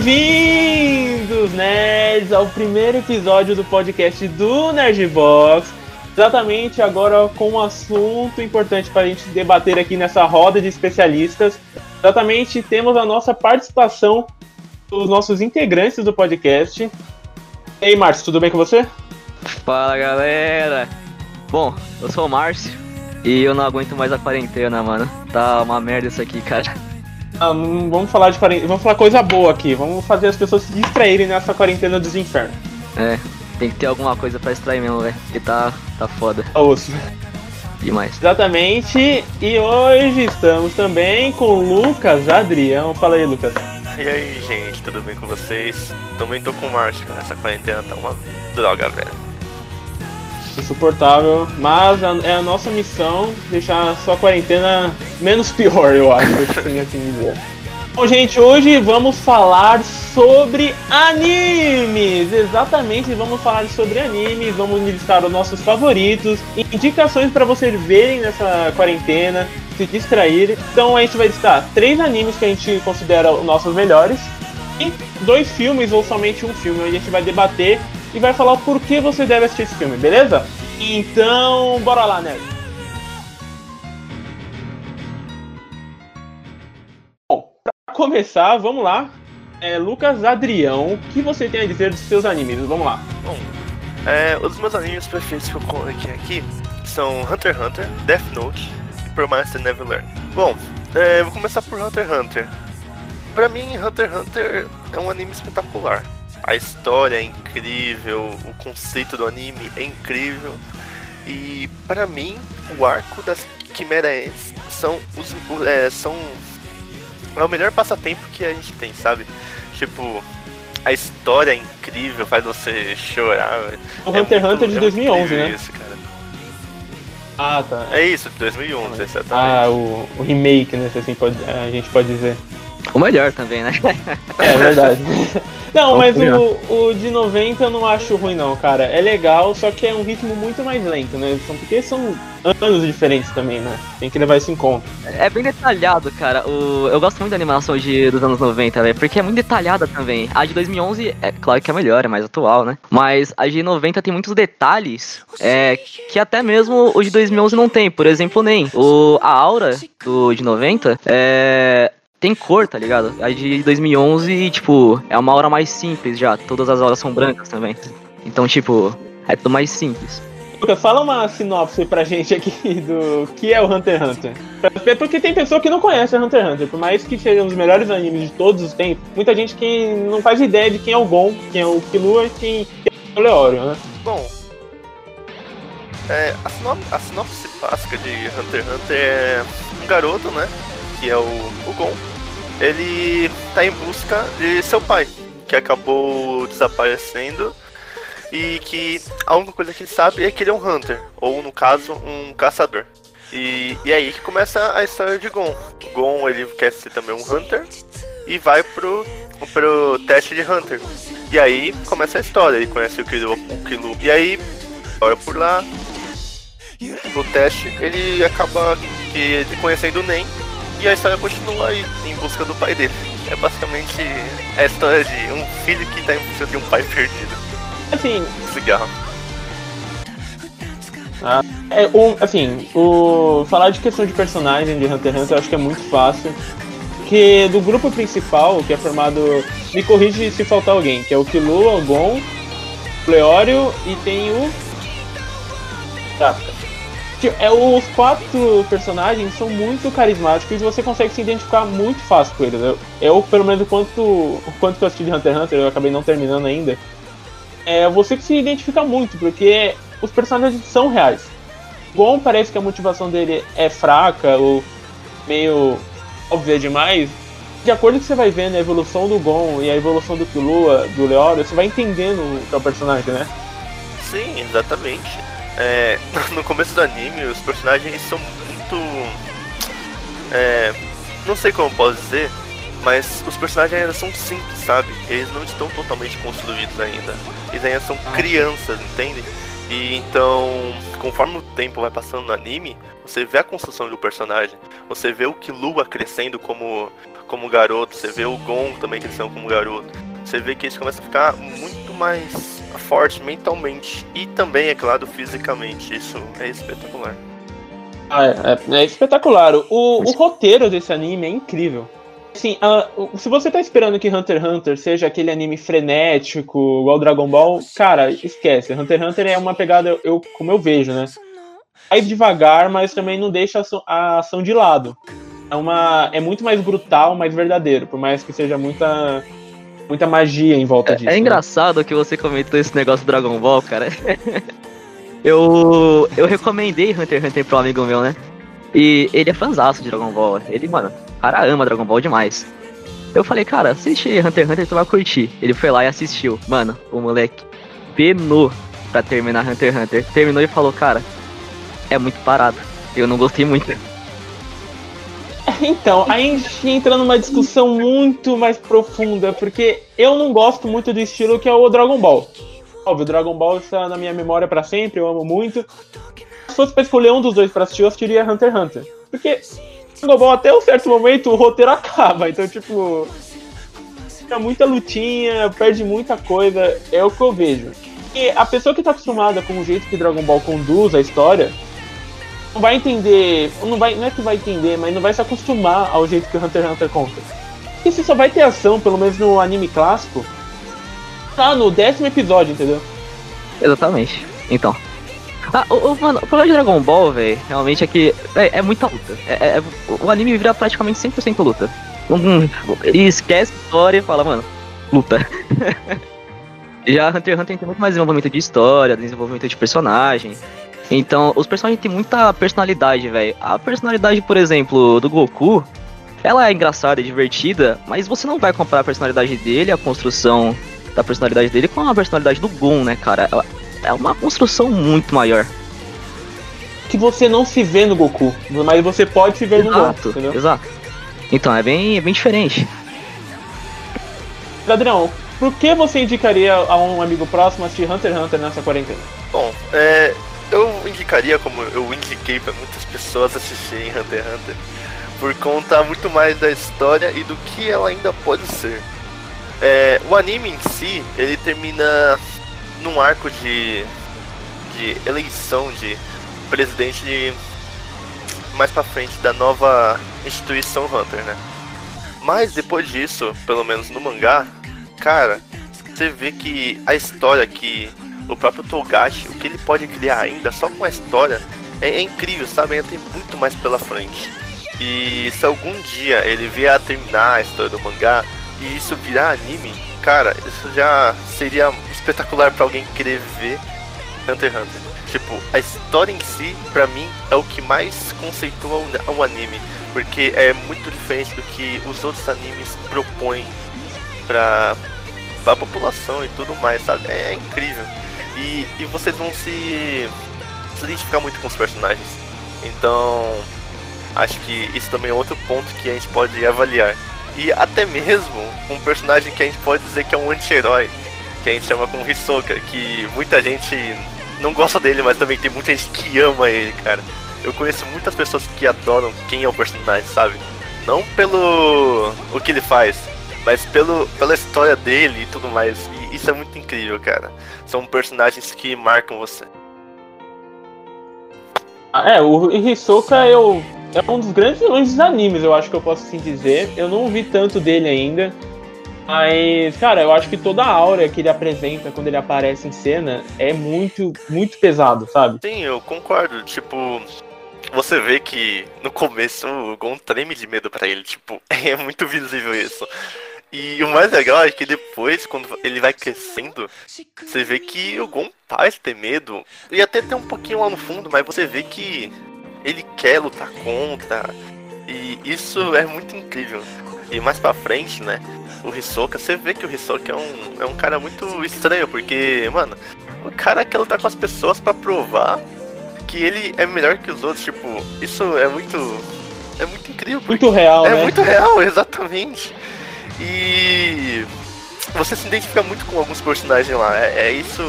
Bem-vindos, nerds, ao primeiro episódio do podcast do Nerdbox. Exatamente agora com um assunto importante para a gente debater aqui nessa roda de especialistas. Exatamente temos a nossa participação dos nossos integrantes do podcast. E aí, Márcio, tudo bem com você? Fala galera! Bom, eu sou o Márcio e eu não aguento mais a quarentena, mano. Tá uma merda isso aqui, cara. Ah, não vamos falar de quarentena, vamos falar coisa boa aqui. Vamos fazer as pessoas se distraírem nessa quarentena dos infernos. É, tem que ter alguma coisa pra extrair mesmo, velho. Que tá, tá foda. Tá osso. Demais. Exatamente. E hoje estamos também com o Lucas Adrião. Fala aí, Lucas. E aí, gente, tudo bem com vocês? Também tô com o Márcio, essa quarentena tá uma droga, velho. Insuportável, mas a- é a nossa missão deixar a sua quarentena menos pior, eu acho, assim, assim dizer. Bom, gente, hoje vamos falar sobre animes. Exatamente, vamos falar sobre animes, vamos listar os nossos favoritos, indicações para vocês verem nessa quarentena, se distrair. Então a gente vai listar três animes que a gente considera os nossos melhores e dois filmes ou somente um filme, onde a gente vai debater e vai falar o porquê você deve assistir esse filme, beleza? Então, bora lá, né? Bom, pra começar, vamos lá. É, Lucas Adrião, o que você tem a dizer dos seus animes? Vamos lá. Bom, é, os meus animes preferidos que eu coloquei aqui são Hunter x Hunter, Death Note e Promised Neverland. Bom, é, vou começar por Hunter x Hunter. Pra mim, Hunter x Hunter é um anime espetacular. A história é incrível, o conceito do anime é incrível. E pra mim, o arco das Quimera Ants são os é, são é o melhor passatempo que a gente tem, sabe? Tipo, a história é incrível, faz você chorar. velho. O É Hunter x Hunter de é muito 2011, incrível né? Isso, cara. Ah, tá. É isso, 2011, exatamente. Ah, o, o remake, né? Se assim pode, a gente pode dizer. O melhor também, né? É verdade. Não, mas o, o de 90 eu não acho ruim não, cara. É legal, só que é um ritmo muito mais lento, né? São- Porque são anos diferentes também, né? Tem que levar isso em conta. É bem detalhado, cara. O... Eu gosto muito da animação de... dos anos 90, velho, porque é muito detalhada também. A de 2011, é claro que é melhor, é mais atual, né? Mas a de 90 tem muitos detalhes é, que até mesmo o de 2011 não tem. Por exemplo, nem. O... A aura do de 90 é. Tem cor, tá ligado? A de 2011, tipo, é uma aura mais simples já. Todas as auras são brancas também. Então, tipo, é tudo mais simples. Lucas, fala uma sinopse pra gente aqui do que é o Hunter x Hunter. É Porque tem pessoa que não conhece o Hunter x Hunter, por mais que seja um dos melhores animes de todos os tempos, muita gente que não faz ideia de quem é o Gon, quem é o Killua e quem quem é o Leório, né? Bom, é, a, sinop a sinopse básica de Hunter x Hunter é um garoto, né? Que é o, o Gon. Ele tá em busca de seu pai, que acabou desaparecendo. E que a única coisa que ele sabe é que ele é um Hunter, ou no caso, um caçador. E, e aí que começa a história de Gon. Gon ele quer ser também um Hunter e vai pro, pro teste de Hunter. E aí começa a história, ele conhece o Kilo, o Kilo. E aí, olha por lá, no teste, ele acaba que, conhecendo o Nen e a história continua aí em busca do pai dele. É basicamente a história de um filho que tá em busca de um pai perdido. Assim, Cigarro. É, o, assim, o, falar de questão de personagem de Hunter x Hunter eu acho que é muito fácil. Porque do grupo principal, que é formado. Me corrige se faltar alguém, que é o Killua, o Gon, o Leório e tem o. Kafka. Tipo, É, os quatro personagens são muito carismáticos e você consegue se identificar muito fácil com eles. Eu, eu pelo menos, o quanto, o quanto eu assisti de Hunter x Hunter, eu acabei não terminando ainda. É, você que se identifica muito, porque os personagens são reais. Gon parece que a motivação dele é fraca ou meio óbvia demais. De acordo que você vai vendo a evolução do Gon e a evolução do Killua, do Leório, você vai entendendo o que é o personagem, né? Sim, exatamente. É, no começo do anime, os personagens são muito. É, não sei como posso dizer, mas os personagens ainda são simples, sabe? Eles não estão totalmente construídos ainda. Eles ainda são crianças, entende? E então, conforme o tempo vai passando no anime, você vê a construção do personagem, você vê o Killua crescendo como como garoto, você vê o Gon também crescendo como garoto. Você vê que eles começam a ficar muito mais fortes mentalmente e também, é claro, fisicamente. Isso é espetacular. Ah, é, é, é espetacular. O, o roteiro desse anime é incrível. Assim, uh, se você tá esperando que Hunter x Hunter seja aquele anime frenético, igual Dragon Ball, cara, esquece. Hunter x Hunter é uma pegada, eu, como eu vejo, né? Vai devagar, mas também não deixa a ação de lado. É, uma, é muito mais brutal, mais verdadeiro, por mais que seja muita, muita magia em volta é, disso. É né? engraçado que você comentou esse negócio do Dragon Ball, cara. eu, eu recomendei Hunter x Hunter pro amigo meu, né? E ele é fãzaço de Dragon Ball. Ele, mano, o cara ama Dragon Ball demais. Eu falei, cara, assiste Hunter x Hunter, tu vai curtir. Ele foi lá e assistiu. Mano, o moleque penou pra terminar Hunter x Hunter. Terminou e falou, cara, é muito parado. Eu não gostei muito. Então, aí a gente entra numa discussão muito mais profunda, porque eu não gosto muito do estilo que é o Dragon Ball. Óbvio, o Dragon Ball está na minha memória para sempre, eu amo muito. Se fosse pra escolher um dos dois pra assistir, eu assistiria Hunter x Hunter. Porque Dragon Ball, até um certo momento, o roteiro acaba. Então, tipo. Fica muita lutinha, perde muita coisa. É o que eu vejo. E a pessoa que tá acostumada com o jeito que Dragon Ball conduz a história. Não vai entender. Não, vai, não é que vai entender, mas não vai se acostumar ao jeito que o Hunter x Hunter conta. E você só vai ter ação, pelo menos no anime clássico, tá no décimo episódio, entendeu? Exatamente. Então. Ah, o, o, mano, o problema de Dragon Ball, velho, realmente é que é, é muita luta. É, é, o anime vira praticamente 100% luta. Um, ele esquece a história e fala, mano, luta. Já Hunter x Hunter tem muito mais desenvolvimento de história, desenvolvimento de personagem. Então, os personagens têm muita personalidade, velho. A personalidade, por exemplo, do Goku, ela é engraçada, é divertida, mas você não vai comparar a personalidade dele, a construção da personalidade dele com a personalidade do Gon, né, cara? Ela, é uma construção muito maior. Que você não se vê no Goku, mas você pode se ver exato, no Gon, entendeu? Exato. Então, é bem, é bem diferente. Adrião, por que você indicaria a um amigo próximo assistir Hunter x Hunter nessa quarentena? Bom, é, eu indicaria, como eu indiquei para muitas pessoas assistirem Hunter x Hunter, por conta muito mais da história e do que ela ainda pode ser. É, o anime em si, ele termina num arco de, de eleição de presidente de, mais pra frente da nova instituição Hunter, né? Mas depois disso, pelo menos no mangá, cara, você vê que a história que o próprio Togashi, o que ele pode criar ainda só com a história, é, é incrível, sabe? Ainda tem muito mais pela frente. E se algum dia ele vier a terminar a história do mangá e isso virar anime, cara, isso já seria espetacular para alguém querer ver Hunter x Hunter. Tipo, a história em si, pra mim, é o que mais conceitua um anime. Porque é muito diferente do que os outros animes propõem pra, pra população e tudo mais, sabe? É, é incrível. E, e vocês vão se, se identificar muito com os personagens. Então, acho que isso também é outro ponto que a gente pode avaliar. E até mesmo um personagem que a gente pode dizer que é um anti-herói, que a gente chama como Hisoka, que muita gente não gosta dele, mas também tem muita gente que ama ele, cara. Eu conheço muitas pessoas que adoram quem é o personagem, sabe? Não pelo o que ele faz, mas pelo, pela história dele e tudo mais. Isso é muito incrível, cara. São personagens que marcam você. Ah, é, o Hisoka eu, é um dos grandes vilões dos animes, eu acho que eu posso assim dizer. Eu não vi tanto dele ainda. Mas, cara, eu acho que toda a aura que ele apresenta quando ele aparece em cena é muito, muito pesado, sabe? Sim, eu concordo. Tipo, você vê que no começo o Gon treme de medo para ele, tipo, é muito visível isso. E o mais legal é que depois, quando ele vai crescendo, você vê que o Gon faz ter medo. E até tem um pouquinho lá no fundo, mas você vê que ele quer lutar contra. E isso é muito incrível. E mais pra frente, né? O Hisoka, você vê que o Hisoka é um, é um cara muito estranho, porque, mano, o cara quer lutar com as pessoas para provar que ele é melhor que os outros. Tipo, isso é muito. É muito incrível. Muito real, é né? É muito real, exatamente. E você se identifica muito com alguns personagens lá. É, é, isso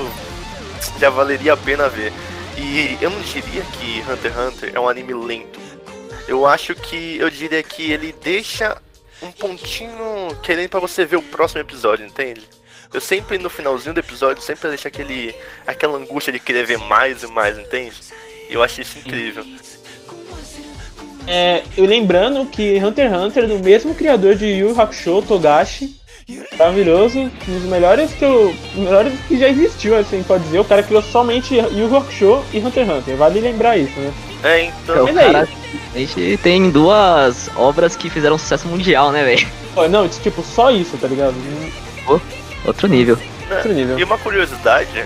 já valeria a pena ver. E eu não diria que Hunter x Hunter é um anime lento. Eu acho que eu diria que ele deixa um pontinho querendo pra você ver o próximo episódio, entende? Eu sempre no finalzinho do episódio sempre deixo aquele aquela angústia de querer ver mais e mais, entende? Eu acho isso incrível. É, eu lembrando que Hunter x Hunter é do mesmo criador de Yu Yu Hakusho, Togashi. Maravilhoso, um dos melhores que eu. melhores que já existiu, assim, pode dizer. O cara criou somente Yu Yu Hakusho e Hunter x Hunter. Vale lembrar isso, né? É, então. Mas aí- cara, a gente tem duas obras que fizeram sucesso mundial, né, velho? Não, tipo, só isso, tá ligado? Outro nível. Outro nível. E uma curiosidade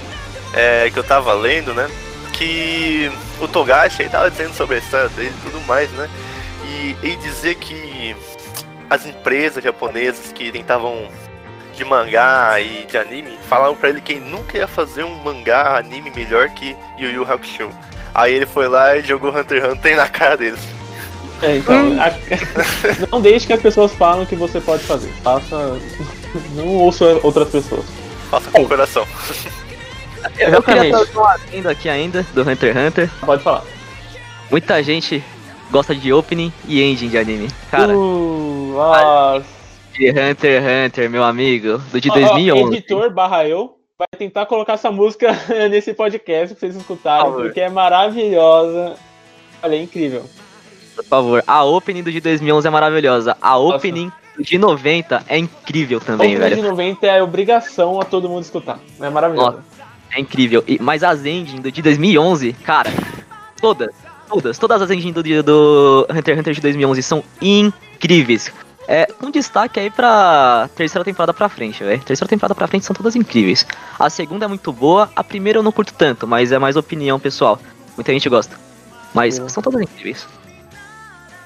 é, que eu tava lendo, né? Que o Togashi aí tava dizendo sobre a história dele e tudo mais, né? E ele dizer que as empresas japonesas que tentavam de mangá e de anime falavam pra ele que ele nunca ia fazer um mangá anime melhor que Yu Yu Hakusho. Aí ele foi lá e jogou Hunter x Hunter na cara deles. É, então, a- não deixe que as pessoas falem o que você pode fazer. Faça. Não ouça outras pessoas. Faça com o coração. Eu queria Exatamente. trazer adendo aqui ainda do Hunter x Hunter. Pode falar. Muita gente gosta de opening e ending de anime. Cara, Uh, ah, de Hunter x Hunter, meu amigo, do de ó, ó, 2011. editor barra eu vai tentar colocar essa música nesse podcast pra vocês escutarem, Por porque é maravilhosa. Olha, é incrível. Por favor, a opening do de 2011 é maravilhosa. A opening do de 90 é incrível também, velho. de 90 é obrigação a todo mundo escutar. É maravilhosa. É incrível. E, mas as ending do de 2011, cara, todas, todas, todas as ending do, do Hunter x Hunter de 2011 são incríveis. É, um destaque aí pra terceira temporada pra frente, velho. Terceira temporada pra frente são todas incríveis. A segunda é muito boa, a primeira eu não curto tanto, mas é mais opinião pessoal. Muita gente gosta. Mas Sim. são todas incríveis.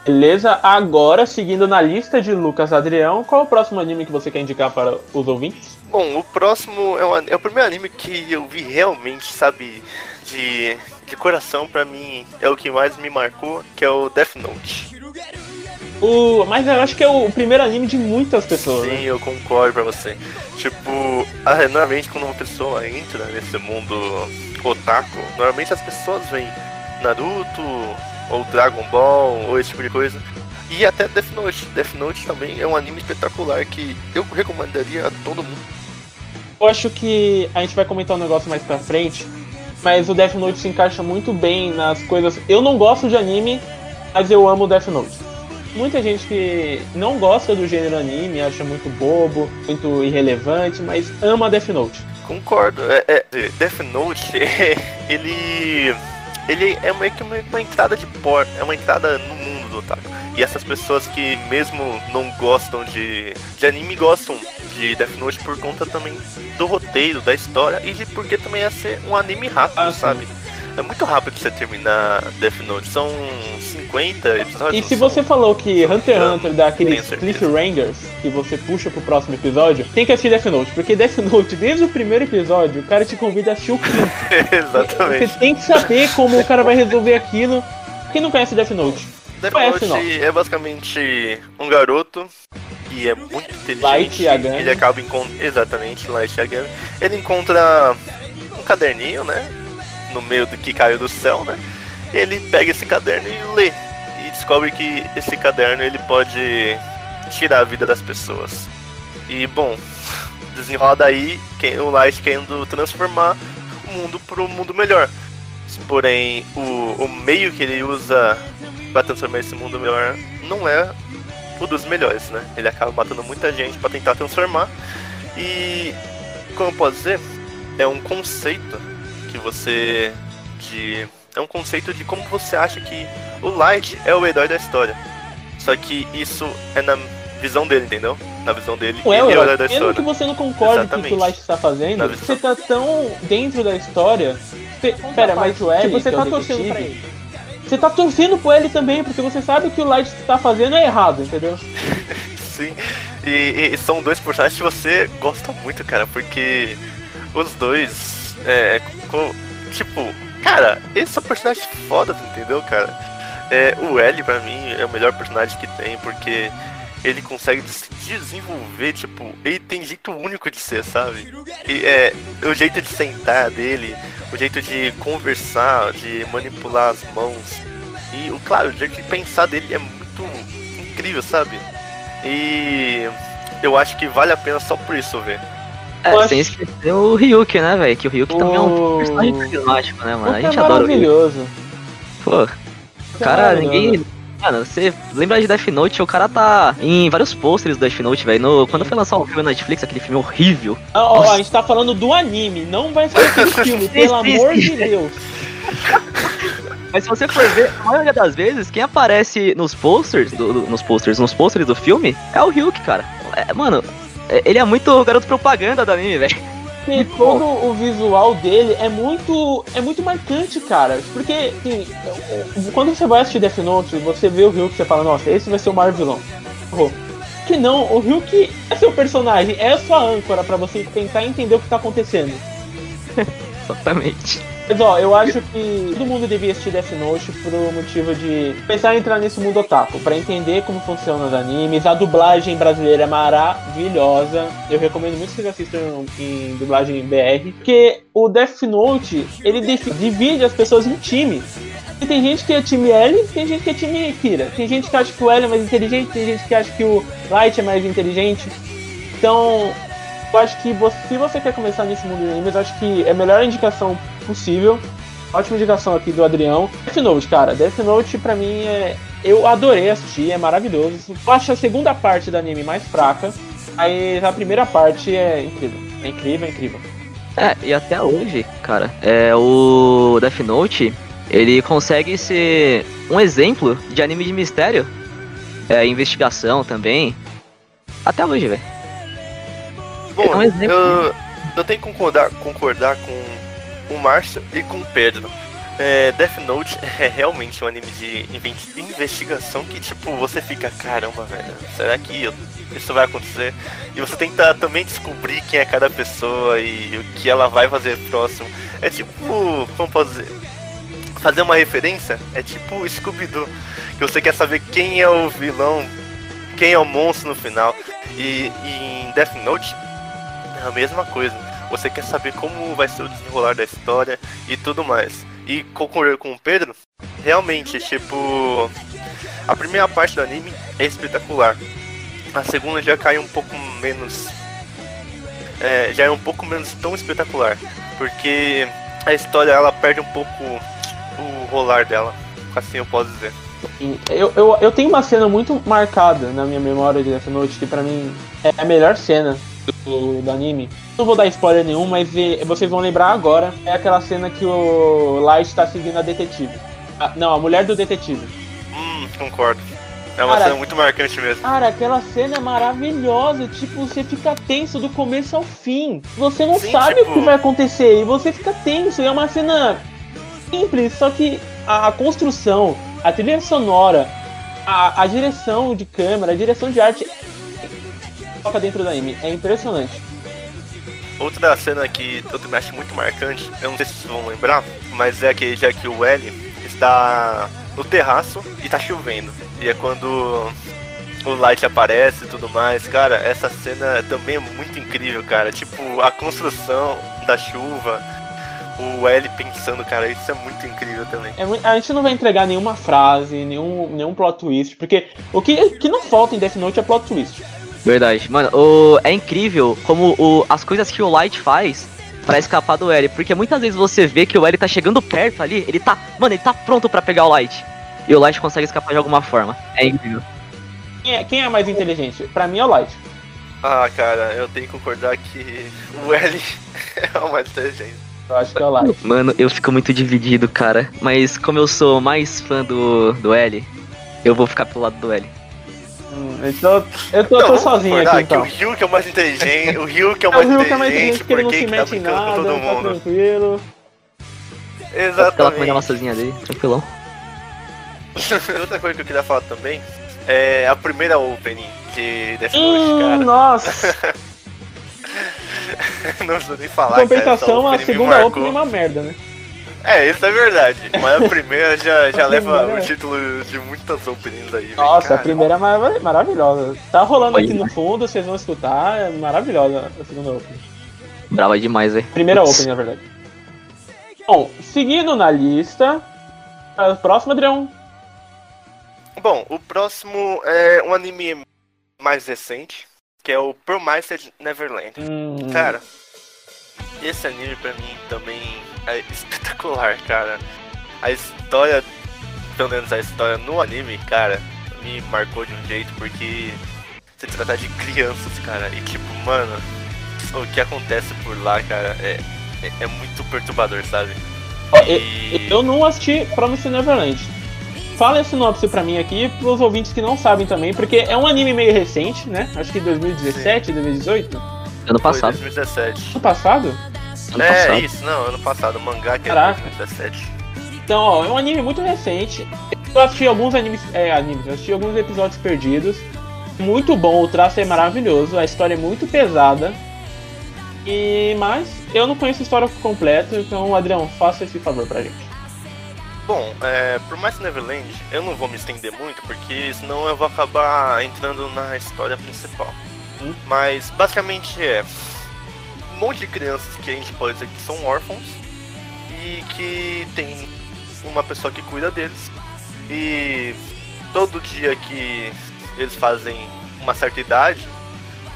Beleza, agora seguindo na lista de Lucas Adrião, qual é o próximo anime que você quer indicar para os ouvintes? Bom, o próximo é, é o primeiro anime que eu vi realmente, sabe, de, de coração pra mim, é o que mais me marcou, que é o Death Note. O, mas eu acho que é o primeiro anime de muitas pessoas. Sim, né? eu concordo pra você. Tipo, ah, normalmente quando uma pessoa entra nesse mundo otaku, normalmente as pessoas veem Naruto, ou Dragon Ball, ou esse tipo de coisa. E até Death Note. Death Note também é um anime espetacular que eu recomendaria a todo mundo. Eu acho que a gente vai comentar um negócio mais pra frente, mas o Death Note se encaixa muito bem nas coisas. Eu não gosto de anime, mas eu amo Death Note. Muita gente que não gosta do gênero anime, acha muito bobo, muito irrelevante, mas ama Death Note. Concordo. É, é, Death Note, ele. Ele é meio que uma, entrada de porta, é uma entrada no mundo do otaku. E essas pessoas que mesmo não gostam de, de anime gostam de Death Note por conta também do roteiro, da história e de porque também ia ser um anime rápido, Ah, sabe? É muito rápido você terminar Death Note, são 50 episódios. E se você falou que Hunter x Hunter dá aqueles cliffhangers que você puxa pro próximo episódio, tem que assistir Death Note, porque Death Note, desde o primeiro episódio, o cara te convida a assistir o quinto. Você Exatamente. tem que saber como o cara vai resolver aquilo. Quem não conhece Death Note? Death Conhece, é basicamente um garoto que é muito inteligente. Light. Ele acaba encontrando. Exatamente, Light Yagami. Ele encontra um caderninho, né? No meio do que caiu do céu, né? Ele pega esse caderno e lê. E descobre que esse caderno ele pode tirar a vida das pessoas. E bom, desenrola quem- o Light querendo transformar o mundo para um mundo melhor. Porém, o, o meio que ele usa para transformar esse mundo melhor não é o dos melhores, né? Ele acaba matando muita gente para tentar transformar. E como eu posso dizer, é um conceito que você de é um conceito de como você acha que o Light é o herói da história. Só que isso é na visão dele, entendeu? Na visão dele, é o ele é o herói. da Mesmo que história. você não concorde com o que o Light está fazendo, Na você visão. tá tão dentro da história. Pera, mas parte, o L, tipo, você é tá torcendo detetive. pra ele. Você tá torcendo pro ele também, porque você sabe que o Light está fazendo é errado, entendeu? Sim, e, e são dois personagens que você gosta muito, cara, porque os dois, é, co- tipo, cara, eles são personagens fodas, entendeu, cara? É, o L, pra mim, é o melhor personagem que tem, porque ele consegue se desenvolver, tipo, ele tem jeito único de ser, sabe? E, é, o jeito de sentar dele, o jeito de conversar, de manipular as mãos, e, o claro, o jeito de pensar dele é muito incrível, sabe? E eu acho que vale a pena só por isso ver. É, Eu sem esquecer o Ryuki, né, velho? Que o Ryuki também é um O- personagem carismático, né, mano? A Puta, gente é adora o maravilhoso. Pô, o cara, ninguém. Mano, você lembra de Death Note? O cara tá em vários posters do Death Note, velho. Quando foi lançar o filme na Netflix, aquele filme horrível. Ó, a gente tá falando do anime, não vai ser aquele filme, pelo amor de Deus. Mas se você for ver, a maioria das vezes, quem aparece nos posters, do- do- nos posters, nos posters do filme, é o Ryuki, cara. É, mano, é- ele é muito garoto propaganda do anime, velho. E todo o visual dele é muito é muito marcante, cara. Porque, assim, quando você vai assistir Death Note, você vê o Ryuki e você fala, nossa, esse vai ser o maior vilão. Que não, o Ryuki é seu personagem, é a sua âncora pra você tentar entender o que tá acontecendo. Exatamente. Mas ó, eu acho que todo mundo devia assistir Death Note por motivo de começar a entrar nesse mundo otaku, pra entender como funcionam os animes. A dublagem brasileira é maravilhosa. Eu recomendo muito que vocês assistam em dublagem BR, porque o Death Note, ele divide as pessoas em times. E tem gente que é time L, tem gente que é time Kira. Tem gente que acha que o L é mais inteligente, tem gente que acha que o Light é mais inteligente. Então, eu acho que você- se você quer começar nesse mundo de animes, acho que é a melhor indicação possível. Ótima indicação aqui do Adrião. Death Note, cara. Death Note pra mim é. Eu adorei assistir, é maravilhoso. Eu acho a segunda parte do anime mais fraca. Aí a primeira parte é incrível. É incrível, é incrível. É, e até hoje, cara, é, o Death Note, ele consegue ser um exemplo de anime de mistério. É, investigação também. Até hoje, velho. Bom, É um exemplo. eu, eu tenho que concordar, concordar com o Márcio e com o Pedro. É, Death Note é realmente um anime de investigação que, tipo, você fica, caramba, velho, será que isso vai acontecer? E você tenta também descobrir quem é cada pessoa e o que ela vai fazer próximo. É tipo, como posso dizer? Fazer uma referência é tipo Scooby-Doo, que você quer saber quem é o vilão, quem é o monstro no final. E, e em Death Note é a mesma coisa. Você quer saber como vai ser o desenrolar da história e tudo mais. E concorrer com o Pedro, realmente, tipo, a primeira parte do anime é espetacular. A segunda já cai um pouco menos. é, já é um pouco menos tão espetacular. Porque a história ela perde um pouco o rolar dela. Assim eu posso dizer. Eu, eu, eu tenho uma cena muito marcada na minha memória de Death Note, que pra mim é a melhor cena do, do anime. Não vou dar spoiler nenhum, mas eh, vocês vão lembrar agora. É aquela cena que o Light tá seguindo a detetive. Ah, não, a mulher do detetive. Hum, concordo. É uma Cara, cena muito marcante mesmo. Cara, aquela cena é maravilhosa. Tipo, você fica tenso do começo ao fim. Você não Sim, sabe tipo- o que vai acontecer e você fica tenso. E é uma cena simples, só que a, a construção, a trilha sonora, a, a direção de câmera, a direção de arte toca dentro do anime. É impressionante. Outra cena que eu também acho muito marcante, eu não sei se vocês vão lembrar, mas é que já que o L está no terraço e tá chovendo. E é quando o Light aparece e tudo mais. Cara, essa cena também é muito incrível, cara. Tipo, a construção da chuva, o L pensando, cara, isso é muito incrível também. É a gente não vai entregar nenhuma frase, nenhum, nenhum plot twist, porque o que, que não falta em Death Note é plot twist. Verdade. Mano, o... é incrível como o... as coisas que o Light faz pra escapar do L. Porque muitas vezes você vê que o L tá chegando perto ali, ele tá. Mano, ele tá pronto pra pegar o Light. E o Light consegue escapar de alguma forma. É incrível. Quem é, quem é mais inteligente? Pra mim é o Light. Ah, cara, eu tenho que concordar que o L é o mais inteligente. Eu acho que é o Light. Mano, eu fico muito dividido, cara. Mas como eu sou mais fã do, do L, eu vou ficar pro lado do L. Hum, eu tô, eu tô, sozinho aqui então. que o Ryuk é o mais inteligente, o Ryuk é o É, mais o Ryuk é mais inteligente inteligente porque ele não se que tá mete em nada, todo tá mundo. tranquilo. Fica lá comendo a Exatamente. maçãzinha dele, tranquilão. Outra coisa que eu queria falar também é a primeira opening de Death Note, Hum, cara. nossa, Não preciso nem falar, em compensação, cara. a segunda opening é uma merda, né? É, isso é verdade. Mas a primeira já, já A leva primeira o título de muitas openings aí. Nossa, a Cara, primeira é marav- maravilhosa. Tá rolando aqui no fundo, vocês vão escutar, é maravilhosa a segunda opening. Brava demais, velho. Primeira Putz. opening, na verdade. Bom, seguindo na lista, a próxima, Adrião. Bom, o próximo é um anime mais recente, que é o Promised Neverland. Hum, Cara, esse anime pra mim também é espetacular, cara. A história, pelo menos a história no anime, cara, me marcou de um jeito porque se trata de crianças, cara. E tipo, mano, o que acontece por lá, cara, é, é, é muito perturbador, sabe? ó, E- eu, não assisti Promised Neverland. Fala a sinopse pra mim aqui, pros ouvintes que não sabem também, porque é um anime meio recente, né? Acho que 2017, 2018. Ano Foi passado. 2017. Ano passado? Ano é, passado. isso, não, ano passado, o mangá que Caraca. é 2017. Então, ó, é um anime muito recente. Eu assisti alguns animes, é, animes, eu assisti alguns episódios perdidos. Muito bom, o traço é maravilhoso, a história é muito pesada. E mas eu não conheço a história completa, então Adrião, faça esse favor pra gente. Bom, é, por mais Neverland, eu não vou me estender muito, porque senão eu vou acabar entrando na história principal. Hum. Mas basicamente é um monte de crianças que a gente pode dizer que são órfãos e que tem uma pessoa que cuida deles. E todo dia que eles fazem uma certa idade,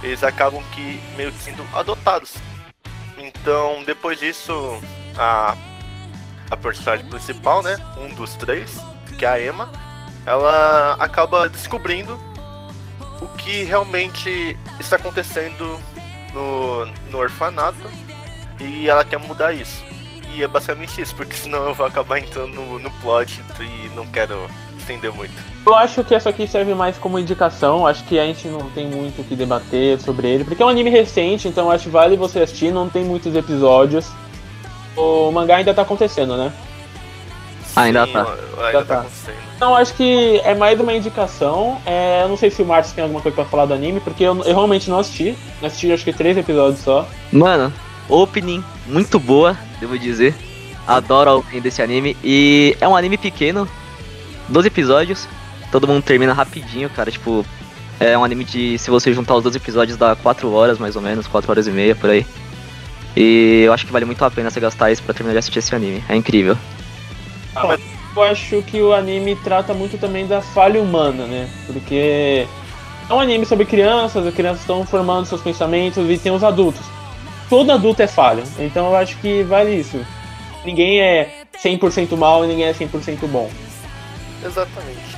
eles acabam que meio que sendo adotados. Então, depois disso, a a personagem principal, né? Um dos três, que é a Emma, ela acaba descobrindo o que realmente está acontecendo no, no orfanato e ela quer mudar isso. E é basicamente isso, porque senão eu vou acabar entrando no, no plot e não quero estender muito. Eu acho que essa aqui serve mais como indicação, acho que a gente não tem muito o que debater sobre ele, porque é um anime recente, então acho que vale você assistir, não tem muitos episódios. O mangá ainda tá acontecendo, né? Ainda Sim, tá. Ainda Ainda tá tá. acontecendo. Então acho que é mais uma indicação. É, eu não sei se o Marcos tem alguma coisa pra falar do anime, porque eu, eu realmente não assisti. Assisti acho que três episódios só. Mano, opening muito boa, devo dizer. Adoro a opening desse anime. E é um anime pequeno, 12 episódios. Todo mundo termina rapidinho, cara. Tipo, é um anime de. Se você juntar os 12 episódios, dá 4 horas mais ou menos, 4 horas e meia por aí. E eu acho que vale muito a pena você gastar isso pra terminar de assistir esse anime. É incrível. Eu acho que o anime trata muito também da falha humana, né? Porque é um anime sobre crianças, as crianças estão formando seus pensamentos e tem os adultos. Todo adulto é falho, então eu acho que vale isso. Ninguém é 100% mal e ninguém é 100% bom. Exatamente.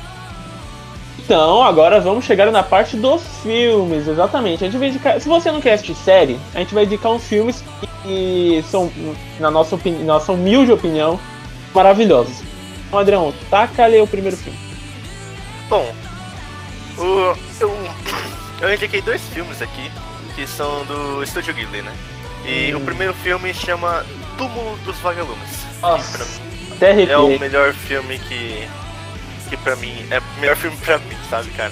Então, agora vamos chegar na parte dos filmes, exatamente. A gente vai indicar, se você não quer assistir série, a gente vai indicar uns filmes que são, na nossa, opini- nossa humilde opinião, maravilhosos. Então, Adrião, taca-lhe o primeiro filme. Bom, o, eu, eu indiquei dois filmes aqui que são do Estúdio Ghibli, né? E Hum. o primeiro filme chama Túmulo dos Vagalumes. Nossa. Pra mim Até é o melhor filme que, que pra mim é o melhor filme pra mim, sabe, cara?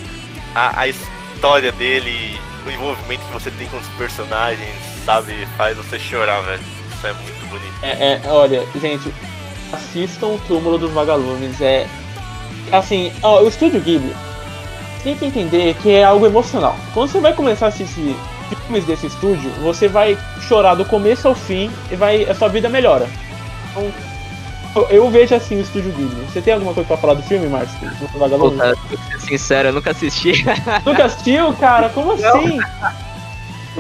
A, a história dele, o envolvimento que você tem com os personagens, sabe, faz você chorar, velho. Isso é muito bonito. É, é, olha, gente, assistam o Túmulo dos Vagalumes. É. Assim, ó, o Estúdio Ghibli tem que entender que é algo emocional. Quando você vai começar a assistir filmes desse estúdio, você vai chorar do começo ao fim e vai, a sua vida melhora. Então, eu, eu vejo assim o Estúdio Ghibli. Você tem alguma coisa pra falar do filme, pra ser sincero, eu nunca assisti. Nunca assistiu, cara? Como assim?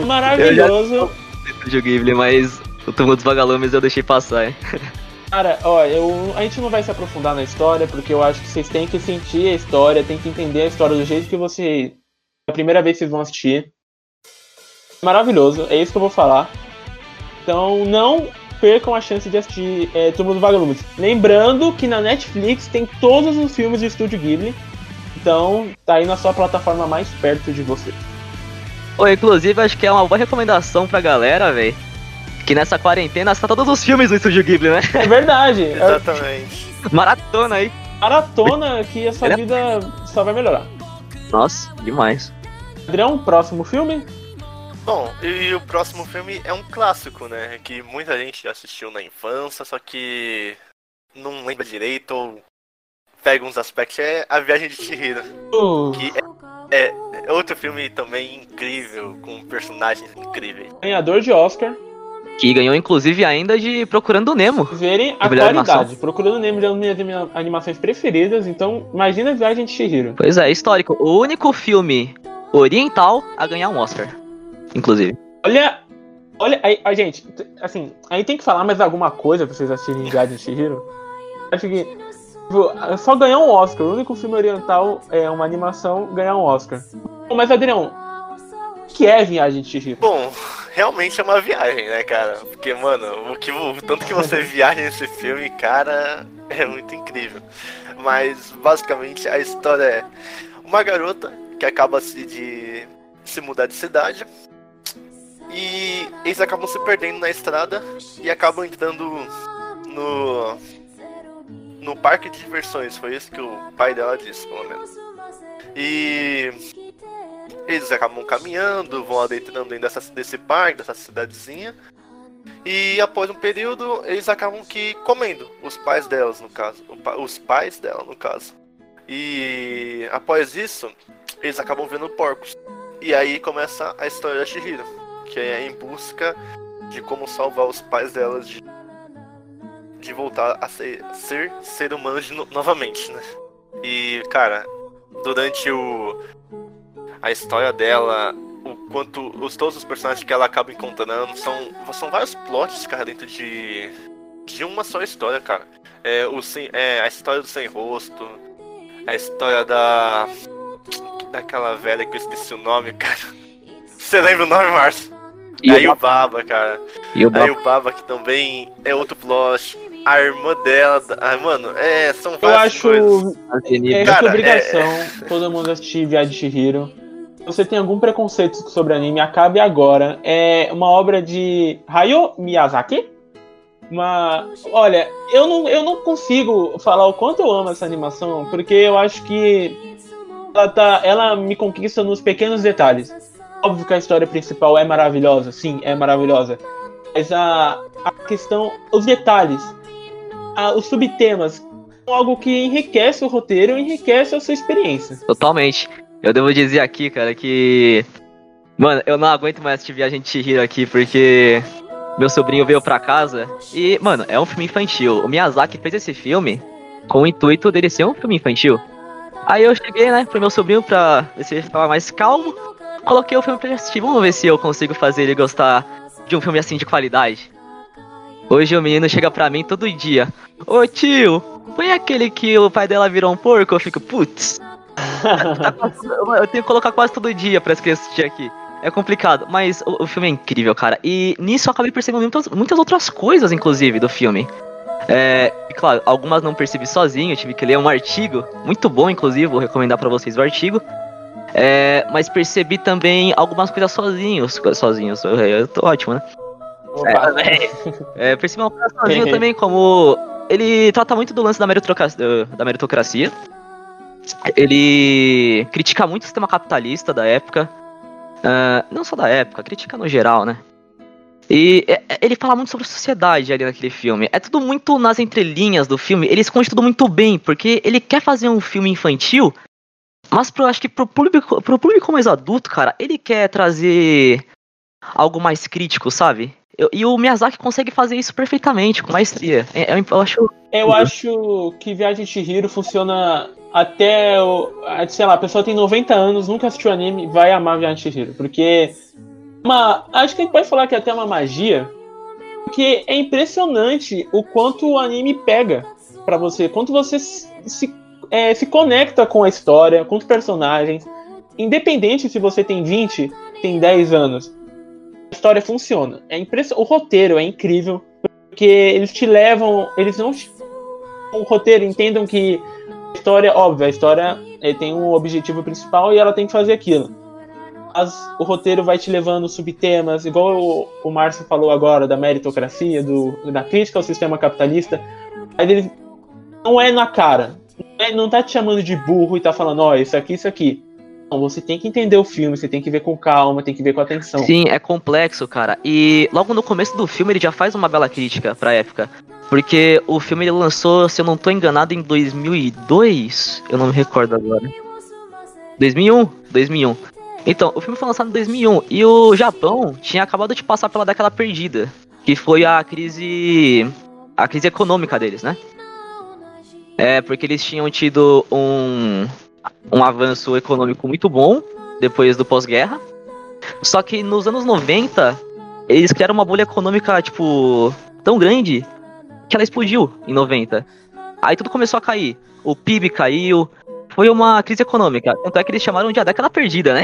Maravilhoso. Estúdio Ghibli, mas o Túmulo dos Vagalumes eu deixei passar, hein? Cara, ó, eu, a gente não vai se aprofundar na história, porque eu acho que vocês têm que sentir a história, têm que entender a história do jeito que você. A primeira vez que vocês vão assistir. Maravilhoso, é isso que eu vou falar. Então não percam a chance de assistir é, Túmulo dos Vagalumes. Lembrando que na Netflix tem todos os filmes do Estúdio Ghibli. Então tá aí na sua plataforma mais perto de você. Ô, inclusive, acho que é uma boa recomendação pra galera, velho. Que nessa quarentena está todos os filmes do Estúdio Ghibli, né? É verdade, é Exatamente. Maratona aí. maratona que a sua vida só vai melhorar. Nossa, demais. Adrião, próximo filme? Bom, e o próximo filme é um clássico, né? Que muita gente já assistiu na infância, só que não lembra direito ou pega uns aspectos. É A Viagem de Chihiro, Uh, que é, é outro filme também incrível, com personagens incríveis. ganhador de Oscar. Que ganhou, inclusive, ainda de Procurando o Nemo. verem a qualidade. animação. Procurando Nemo de uma das minhas animações preferidas, então imagina a viagem de Shihiro. Pois é, histórico. O único filme oriental a ganhar um Oscar, inclusive. Olha, olha, a, a gente, assim, a gente tem que falar mais alguma coisa pra vocês assistirem Viagem de Shihiro. Acho que tipo, só ganhar um Oscar, o único filme oriental é uma animação ganhar um Oscar. Mas Adrião, o que é Viagem de Shihiro? Bom, realmente é uma viagem, né, cara? Porque, mano, o que, o tanto que você viaja nesse filme, cara, é muito incrível. Mas, basicamente, a história é uma garota que acaba se de se mudar de cidade e eles acabam se perdendo na estrada e acabam entrando no no parque de diversões. Foi isso que o pai dela disse, pelo menos. E eles acabam caminhando, vão adentrando dentro dessa, desse parque, dessa cidadezinha. E após um período, eles acabam que comendo os pais delas, no caso. Os pais dela, no caso. E após isso, eles acabam vendo porcos. E aí começa a história da Shihiro, que é em busca de como salvar os pais delas de, de voltar a ser, ser ser humanos no, novamente, né? E, cara, durante o a história dela, o quanto os todos os personagens que ela acaba encontrando são são vários plots, cara, dentro de de uma só história, cara. É, o sem, é a história do sem rosto, a história da daquela velha que eu esqueci o nome, cara. Você lembra o nome, Márcio? E aí o Baba, cara. E o Baba. Aí o Baba que também é outro plot. A irmã dela. Ah, mano, é, são Eu várias acho coisas. é Cara, sua obrigação todo mundo assistir Viagem de Shihiro. Você tem algum preconceito sobre anime, acabe agora. É uma obra de Hayao Miyazaki. Uma... Olha, eu não, eu não consigo falar o quanto eu amo essa animação, porque eu acho que ela, tá, ela me conquista nos pequenos detalhes. Óbvio que a história principal é maravilhosa, sim, é maravilhosa. Mas a, a questão, os detalhes, a- os subtemas, algo que enriquece o roteiro enriquece a sua experiência. Totalmente. Eu devo dizer aqui, cara, que. Mano, eu não aguento mais assistir Viagem de Chihiro aqui, porque meu sobrinho veio pra casa e, mano, é um filme infantil. O Miyazaki fez esse filme com o intuito dele ser um filme infantil. Aí eu cheguei, né, pro meu sobrinho pra ver se ele ficava mais calmo. Coloquei o filme pra ele assistir. Vamos ver se eu consigo fazer ele gostar de um filme assim de qualidade. Hoje o menino chega pra mim todo dia. Ô tio, foi aquele que o pai dela virou um porco? Eu fico, putz. eu tenho que colocar quase todo dia pra as crianças assistir aqui. É complicado, mas o, o filme é incrível, cara. E nisso eu acabei percebendo muitas, muitas outras coisas, inclusive, do filme. É, e claro, algumas não percebi sozinho, eu tive que ler um artigo, muito bom, inclusive, vou recomendar pra vocês o artigo. É, mas percebi também algumas coisas sozinhos, sozinhos, eu, eu tô ótimo, né? Opa. É, percebi uma coisa sozinho também, como ele trata muito do lance da meritocracia, da meritocracia. Ele critica muito o sistema capitalista da época. Ah, não só da época, critica no geral, né? E é- é- ele fala muito sobre sociedade ali naquele filme. É tudo muito nas entrelinhas do filme. Ele esconde tudo muito bem, porque ele quer fazer um filme infantil, mas pro, acho que pro público, pro público mais adulto, cara, ele quer trazer algo mais crítico, sabe? Eu- e o Miyazaki consegue fazer isso perfeitamente, com maestria. É- é- eu acho. Eu acho que Viagem de Chihiro funciona até. Sei lá, a pessoa tem 90 anos, nunca assistiu anime, vai amar Viagem de Chihiro. Porque. Uma, acho que a gente pode falar que é até uma magia. Porque é impressionante o quanto o anime pega pra você. Quanto você se, é, se conecta com a história, com os personagens. Independente se você tem 20, tem 10 anos. A história funciona. É impression... O roteiro é incrível. Porque eles te levam. Eles não o roteiro entendam que história, óbvio, a história tem um objetivo principal e ela tem que fazer aquilo. Mas o roteiro vai te levando subtemas, igual o, o Márcio falou agora, da meritocracia, do, da crítica ao sistema capitalista. Mas ele não é na cara. Não, é- não tá te chamando de burro e tá falando, ó, isso aqui, isso aqui. Não, você tem que entender o filme, você tem que ver com calma, tem que ver com atenção. Sim, é complexo, cara. E logo no começo do filme ele já faz uma bela crítica pra época. Porque o filme ele lançou, se eu não tô enganado, em 2002. Eu não me recordo agora. 2001? 2001. Então, o filme foi lançado em 2001 e o Japão tinha acabado de passar pela década perdida, que foi a crise a crise econômica deles, né? É, porque eles tinham tido um um avanço econômico muito bom depois do pós-guerra. Só que nos anos 90, eles criaram uma bolha econômica, tipo, tão grande que ela explodiu em 90. Aí tudo começou a cair. O PIB caiu. Foi uma crise econômica. Tanto é que eles chamaram de a década perdida, né?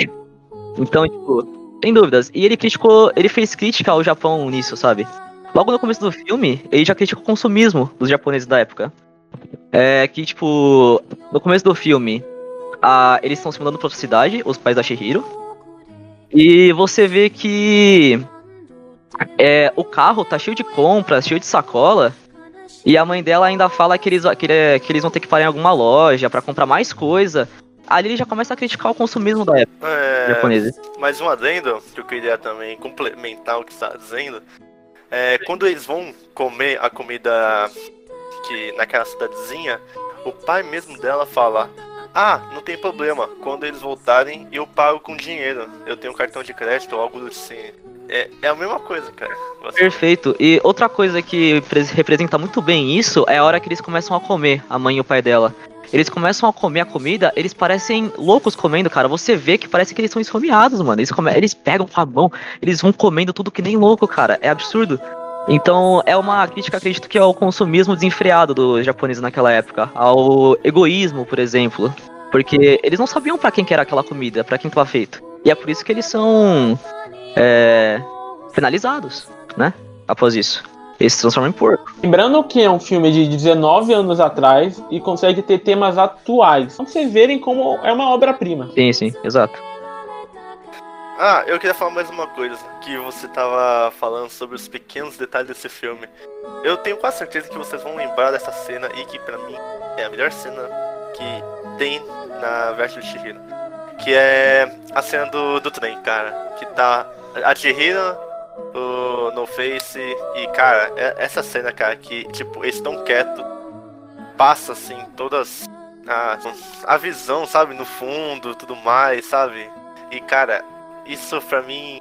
Então, tipo, sem dúvidas. E ele criticou, ele fez crítica ao Japão nisso, sabe? Logo no começo do filme, ele já criticou o consumismo dos japoneses da época. É que, tipo, no começo do filme, a, eles estão se mudando pra outra cidade, os pais da Shihiro. E você vê que é, o carro tá cheio de compras, cheio de sacola. E a mãe dela ainda fala que eles, que, que eles vão ter que parar em alguma loja para comprar mais coisa. Ali ele já começa a criticar o consumismo da época É, japonesa. mais um adendo que eu queria também complementar o que está dizendo. É, quando eles vão comer a comida que naquela cidadezinha, o pai mesmo dela fala: Ah, não tem problema, quando eles voltarem eu pago com dinheiro. Eu tenho um cartão de crédito ou algo assim. É, é a mesma coisa, cara. Você- Perfeito. E outra coisa que pres- representa muito bem isso é a hora que eles começam a comer, a mãe e o pai dela. Eles começam a comer a comida, eles parecem loucos comendo, cara. Você vê que parece que eles são esfomeados, mano. Eles, come... eles pegam com a mão, eles vão comendo tudo que nem louco, cara. É absurdo. Então, é uma crítica, acredito que ao consumismo desenfreado dos japoneses naquela época. Ao egoísmo, por exemplo. Porque eles não sabiam pra quem que era aquela comida, pra quem tava feito. E é por isso que eles são é, penalizados, né? Após isso. Eles se transformam em porco. Lembrando que é um filme de 19 anos atrás e consegue ter temas atuais. Pra vocês verem como é uma obra-prima. Sim, sim, exato. Ah, eu queria falar mais uma coisa, que você tava falando sobre os pequenos detalhes desse filme. Eu tenho quase certeza que vocês vão lembrar dessa cena e que pra mim é a melhor cena que tem na Verso de Chihiro. Que é a cena do, do trem, cara. Que tá a Chihiro, o No Face e, cara, é- essa cena, cara, que, tipo, eles estão quietos, passa, assim, todas a, a visão, sabe, no fundo, tudo mais, sabe? E, cara, isso pra mim,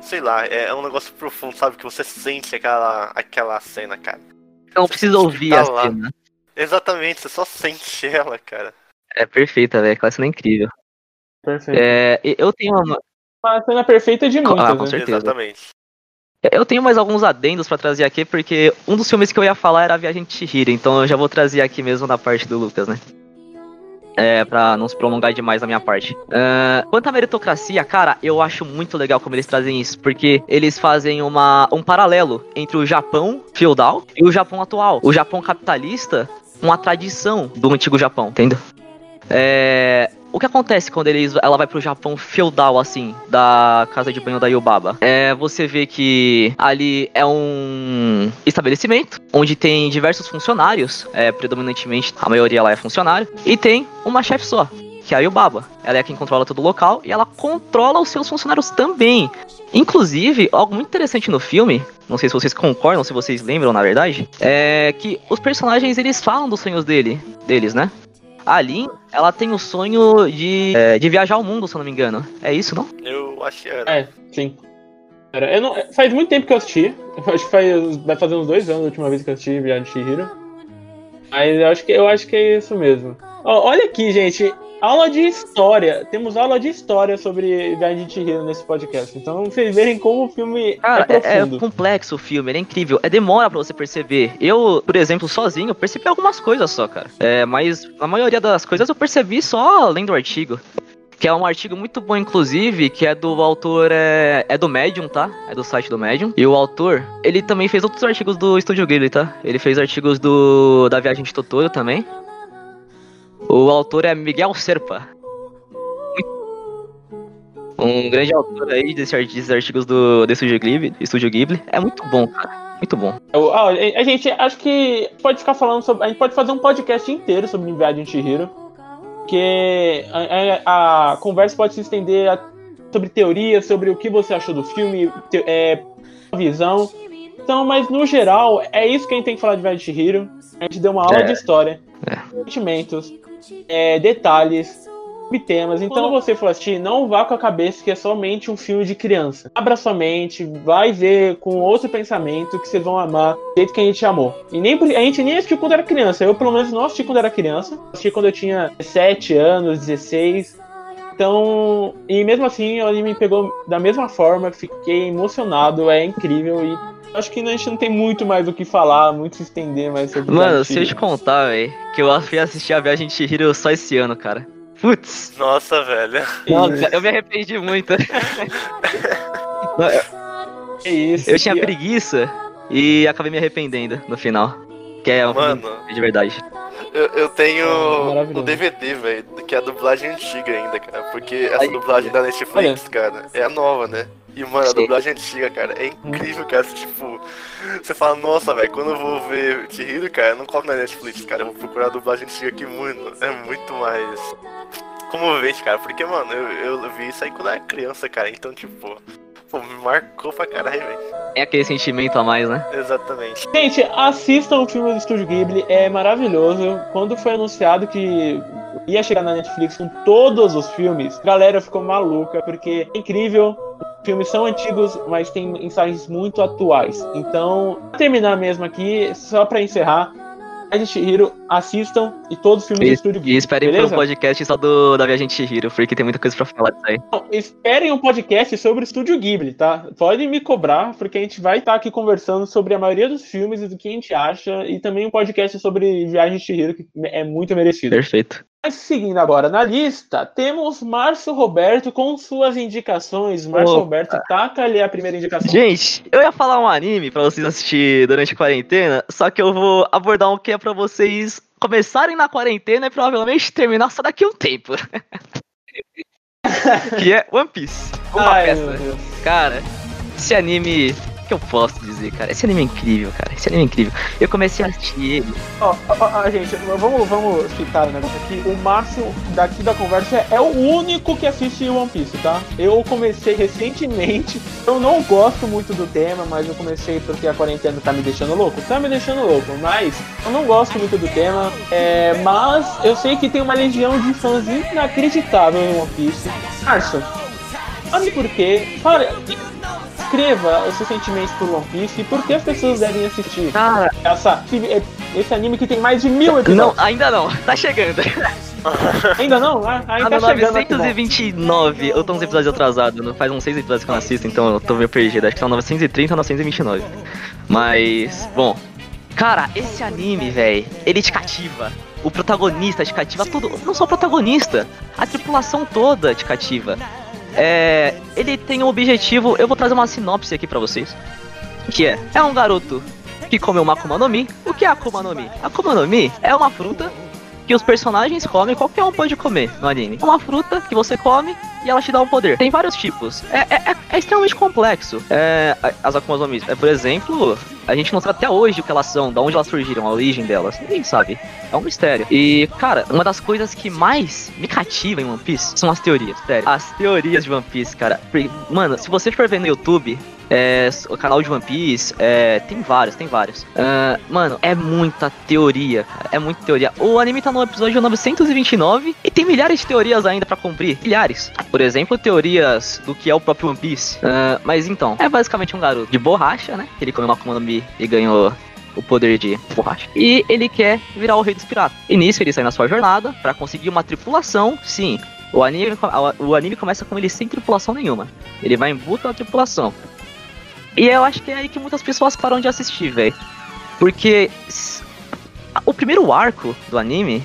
sei lá, é, é um negócio profundo, sabe? Que você sente aquela, aquela cena, cara. Você precisa ouvir tá a lá. cena. Exatamente, você só sente ela, cara. É perfeita, velho. Aquela cena é incrível. Perfeito. É, eu tenho uma, Uma cena perfeita de muitas, Ah, com né? certeza. Exatamente. eu tenho mais alguns adendos pra trazer aqui, porque um dos filmes que eu ia falar era a Viagem de Chihiro, então eu já vou trazer aqui mesmo na parte do Lucas, né? É, pra não se prolongar demais na minha parte. Ah, quanto à meritocracia, cara, eu acho muito legal como eles trazem isso, porque eles fazem uma, um paralelo entre o Japão feudal e o Japão atual. O Japão capitalista, uma tradição do antigo Japão, entendeu? É, o que acontece quando eles, ela vai pro Japão feudal, assim, da casa de banho da Yubaba? É, você vê que ali é um estabelecimento onde tem diversos funcionários, é, predominantemente a maioria lá é funcionário, e tem uma chefe só, que é a Yubaba. Ela é quem controla todo o local e ela controla os seus funcionários também. Inclusive, algo muito interessante no filme, não sei se vocês concordam, se vocês lembram, na verdade, é que os personagens eles falam dos sonhos dele, deles, né? A Lin, ela tem o sonho de, é, de viajar ao mundo, se eu não me engano. É isso, não? Eu acho que era. É, sim. Era- Eu não, faz muito tempo que eu assisti. Eu acho que faz, vai fazer uns dois anos a última vez que eu assisti Viagem de Chihiro. Mas eu acho que, eu acho que é isso mesmo. Ó, olha aqui, gente. Aula de história. Temos aula de história sobre Viagem de Chihiro nesse podcast. Então vocês verem como o filme Cara, é é, é profundo. complexo o filme, ele é incrível. É demora pra você perceber. Eu, por exemplo, sozinho, percebi algumas coisas só, cara. É, mas a maioria das coisas eu percebi só lendo o artigo. Que é um artigo muito bom, inclusive, que é do autor, é, é do Medium, tá? É do site do Medium. E o autor, ele também fez outros artigos do Estúdio Ghibli, tá? Ele fez artigos do da Viagem de Totoro também. O autor é Miguel Serpa. Um grande autor aí desses artigos do, do Estúdio Ghibli, Estúdio Ghibli. É muito bom, cara. Muito bom. Eu- ah, a a gente acho que pode ficar falando sobre. A gente pode fazer um podcast inteiro sobre Viagem de Chihiro. Porque a, a- a conversa pode se estender a- sobre teorias, sobre o que você achou do filme, te- é, visão. Então, mas no geral, é isso que a gente tem que falar de Viagem de Chihiro. A gente deu uma aula É. de história, É. sentimentos, é, detalhes, temas. Então, quando você for assistir, não vá com a cabeça que é somente um filme de criança. Abra sua mente, vai ver com outro pensamento que vocês vão amar do jeito que a gente amou. E nem por- a gente nem assistiu quando era criança. Eu, pelo menos, não assisti quando era criança. Assisti quando eu tinha 17 anos, 16. Então, e mesmo assim, o anime me pegou da mesma forma, fiquei emocionado, é incrível e acho que a gente não tem muito mais o que falar, muito se estender mais sobre Mano, se eu te contar, velho, que eu fui assistir a Viagem de Chihiro só esse ano, cara. Putz. Nossa, velho. Nossa, eu me arrependi muito. Que isso. Eu tinha preguiça e acabei me arrependendo no final. Que é um Mano. de verdade. Eu, eu tenho o DVD, velho, que é a dublagem antiga ainda, cara. Porque essa dublagem da Netflix, cara, é a nova, né? E, mano, a dublagem antiga, cara, é incrível, cara. Tipo, você fala, nossa, velho, quando eu vou ver Chihiro, cara, eu não coloco na Netflix, cara. Eu vou procurar a dublagem antiga aqui, mano. É muito mais comovente, cara. Porque, mano, eu, eu vi isso aí quando eu era criança, cara. Então, tipo, pô, me marcou pra caralho, velho. É aquele sentimento a mais, né? Exatamente. Gente, assistam o filme do Estúdio Ghibli, é maravilhoso. Quando foi anunciado que ia chegar na Netflix com todos os filmes, a galera ficou maluca, porque é incrível. Filmes são antigos, mas tem mensagens muito atuais. Então, pra terminar mesmo aqui, só pra encerrar, a gente Hiro, assistam e todos os filmes do Estúdio E Ghibli. esperem beleza? pro podcast só do, da Viagem de Chihiro, porque tem muita coisa pra falar disso aí. Não, esperem um podcast sobre o Estúdio Ghibli, tá? Podem me cobrar, porque a gente vai estar aqui conversando sobre a maioria dos filmes e do que a gente acha, e também um podcast sobre Viagem de Chihiro, que é muito merecido. Perfeito. Mas seguindo agora na lista, temos Márcio Roberto com suas indicações. Márcio. Roberto, taca ali a primeira indicação. Gente, eu ia falar um anime pra vocês assistir durante a quarentena, só que eu vou abordar um que é pra vocês começarem na quarentena e provavelmente terminar só daqui a um tempo. que é One Piece. Uma Ai, peça. Cara, esse anime. Que eu posso dizer, cara? Esse anime é incrível, cara. Esse anime é incrível. Eu comecei a assistir ele. Ó, gente, vamos, vamos citar o negócio aqui. O Márcio, daqui da conversa, é o único que assiste One Piece, tá? Eu comecei recentemente. Eu não gosto muito do tema, mas eu comecei porque a quarentena tá me deixando louco. Tá me deixando louco, mas eu não gosto muito do tema. É, mas eu sei que tem uma legião de fãs inacreditável em One Piece. Márcio, sabe por quê? Fala, escreva os seus sentimentos por One Piece e por que as pessoas devem assistir Cara, essa, esse anime que tem mais de mil não, episódios. ainda não. Tá chegando. Ainda não? Ah, Aí Tá tá no chegando. aqui, bom. 929. Eu tô uns episódios atrasados. Não faz uns 6 episódios que eu não assisto, então eu tô meio perdido. Acho que são 930 ou 929. Mas, bom. Cara, esse anime, velho, ele te cativa. O protagonista te cativa tudo. Não só o protagonista, a tripulação toda te cativa. É, ele tem um objetivo. Eu vou trazer uma sinopse aqui pra vocês. Que é: é um garoto que comeu uma Akuma no Mi. O que é Akuma no Mi? Akuma no Mi é uma fruta que os personagens comem, qualquer um pode comer no anime. É uma fruta que você come e ela te dá um poder. Tem vários tipos. É, é- é- é extremamente complexo. É, as Akumas no é, por exemplo, a gente não sabe até hoje o que elas são, de onde elas surgiram, a origem delas. Ninguém sabe. É um mistério. E, cara, uma das coisas que mais me cativa em One Piece são as teorias, sério. As teorias de One Piece, cara. Mano, se você for ver no YouTube, é, o canal de One Piece, é, tem vários, tem vários. Ah, mano, é muita teoria, é muita teoria. O anime tá no episódio 929 e tem milhares de teorias ainda pra cumprir. Milhares. Por exemplo, teorias do que é o próprio One Piece. Ah, mas então, é basicamente um garoto de borracha, né? Ele comeu uma Akuma e ganhou o poder de borracha. E ele quer virar o rei dos piratas. E ele sai na sua jornada pra conseguir uma tripulação. Sim, o anime, o anime começa com ele sem tripulação nenhuma. Ele vai em busca da tripulação. E eu acho que é aí que muitas pessoas param de assistir, velho. Porque o primeiro arco do anime,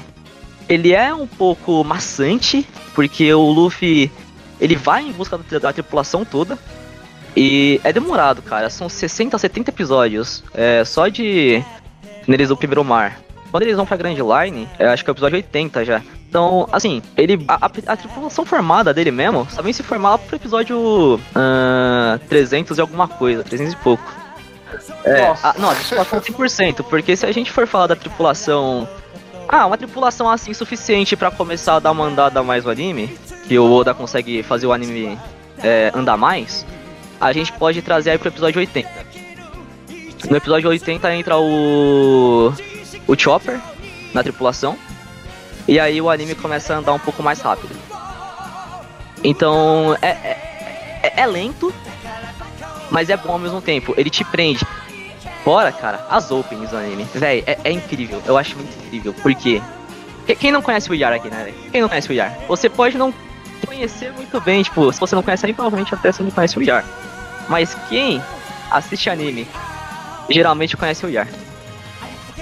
ele é um pouco maçante, porque o Luffy, ele vai em busca da, da tripulação toda. E é demorado, cara. São 60, 70 episódios. É, só de neles do primeiro mar. Quando eles vão pra Grand Line, é, acho que é o episódio 80 já. Então, assim, ele a, a- a tripulação formada dele mesmo só vem se formar lá pro episódio ah, 300 e alguma coisa, 300 e pouco. É, a- não, a tripulação 100%, porque se a gente for falar da tripulação. Ah, uma tripulação assim suficiente pra começar a dar uma andada mais no anime, que o Oda consegue fazer o anime é, andar mais, a gente pode trazer aí pro episódio 80. No episódio 80 entra o. o Chopper na tripulação. E aí o anime começa a andar um pouco mais rápido. Então é, é, é- é lento, mas é bom ao mesmo tempo. Ele te prende. Fora, cara, as openings do anime. Véi, é, é incrível. Eu acho muito incrível. Por quê? Que- Quem não conhece o Yar aqui, né? Quem não conhece o Yar? Você pode não conhecer muito bem, tipo, se você não conhece anime, provavelmente até você não conhece o Yar. Mas quem assiste anime geralmente conhece o Yar.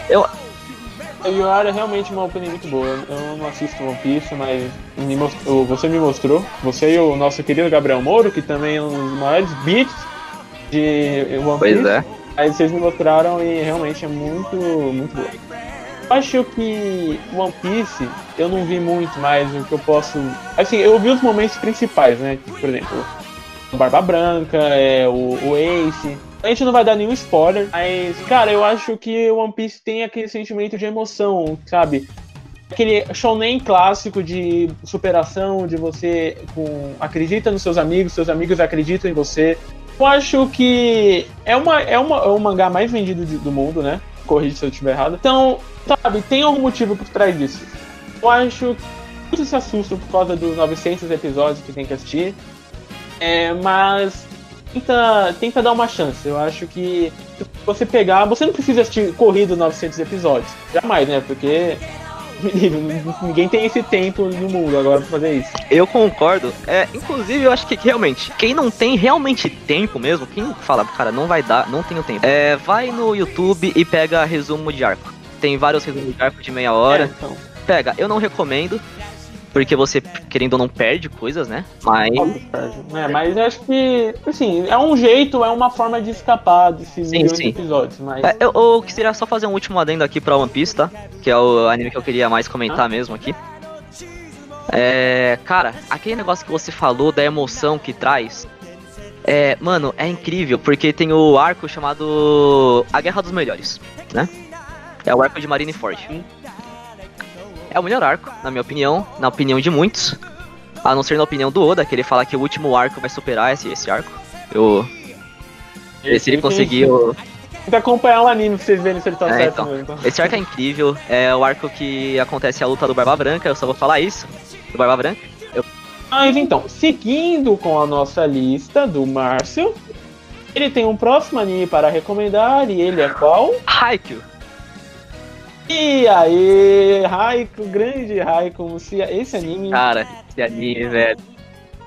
Eu, O Yara é realmente uma opinião muito boa. Eu não assisto One Piece, mas me mostrou- você me mostrou. Você e o nosso querido Gabriel Moro, que também é um dos maiores beats de One Piece. pois é. Aí vocês me mostraram e realmente é muito, muito boa. Acho que One Piece eu não vi muito mais o que eu posso. Assim, eu vi os momentos principais, né? Por exemplo, Barba Branca, é, o, o Ace. A gente não vai dar nenhum spoiler, mas, cara, eu acho que One Piece tem aquele sentimento de emoção, sabe? Aquele shonen clássico de superação, de você com, acredita nos seus amigos, seus amigos acreditam em você. Eu acho que é, uma, é, uma, é o mangá mais vendido de- do mundo, né? Corrija se eu estiver errado. Então, sabe, tem algum motivo por trás disso. Eu acho que muitos se assustam por causa dos 900 episódios que tem que assistir. É, mas tenta, tenta dar uma chance. Eu acho que se você pegar. Você não precisa assistir corrido 900 episódios. Jamais, né? Porque. Ninguém tem esse tempo no mundo agora pra fazer isso. Eu concordo. É, inclusive, eu acho que realmente, quem não tem realmente tempo mesmo, quem fala, cara, não vai dar, não tenho tempo, é, vai no YouTube e pega resumo de arco. Tem vários resumos de arco de meia hora. É, então, Pega, eu não recomendo, porque você, querendo ou não, perde coisas, né? Mas. perde. É, mas eu acho que, assim, é um jeito, é uma forma de escapar desses Sim, sim. episódios. Mas É, eu, eu queria só fazer um último adendo aqui pra One Piece, tá? Que é o anime que eu queria mais comentar mesmo aqui. É. Cara, aquele negócio que você falou da emoção que traz. É, mano, é incrível, porque tem o arco chamado A Guerra dos Melhores, né? É o arco de Marineford. É o melhor arco, na minha opinião, na opinião de muitos. A não ser na opinião do Oda, que ele fala que o último arco vai superar esse, esse arco. Eu. Se ele conseguiu. Tem que acompanhar o anime pra vocês verem se ele tá É, certo então. mesmo. então. Esse arco é incrível, é o arco que acontece a luta do Barba Branca, eu só vou falar isso, do Barba Branca. Mas então, seguindo com a nossa lista do Márcio, ele tem um próximo anime para recomendar e ele é qual? Haikyuu, E aí, Raico, grande Raico, se esse anime. cara, esse anime, velho.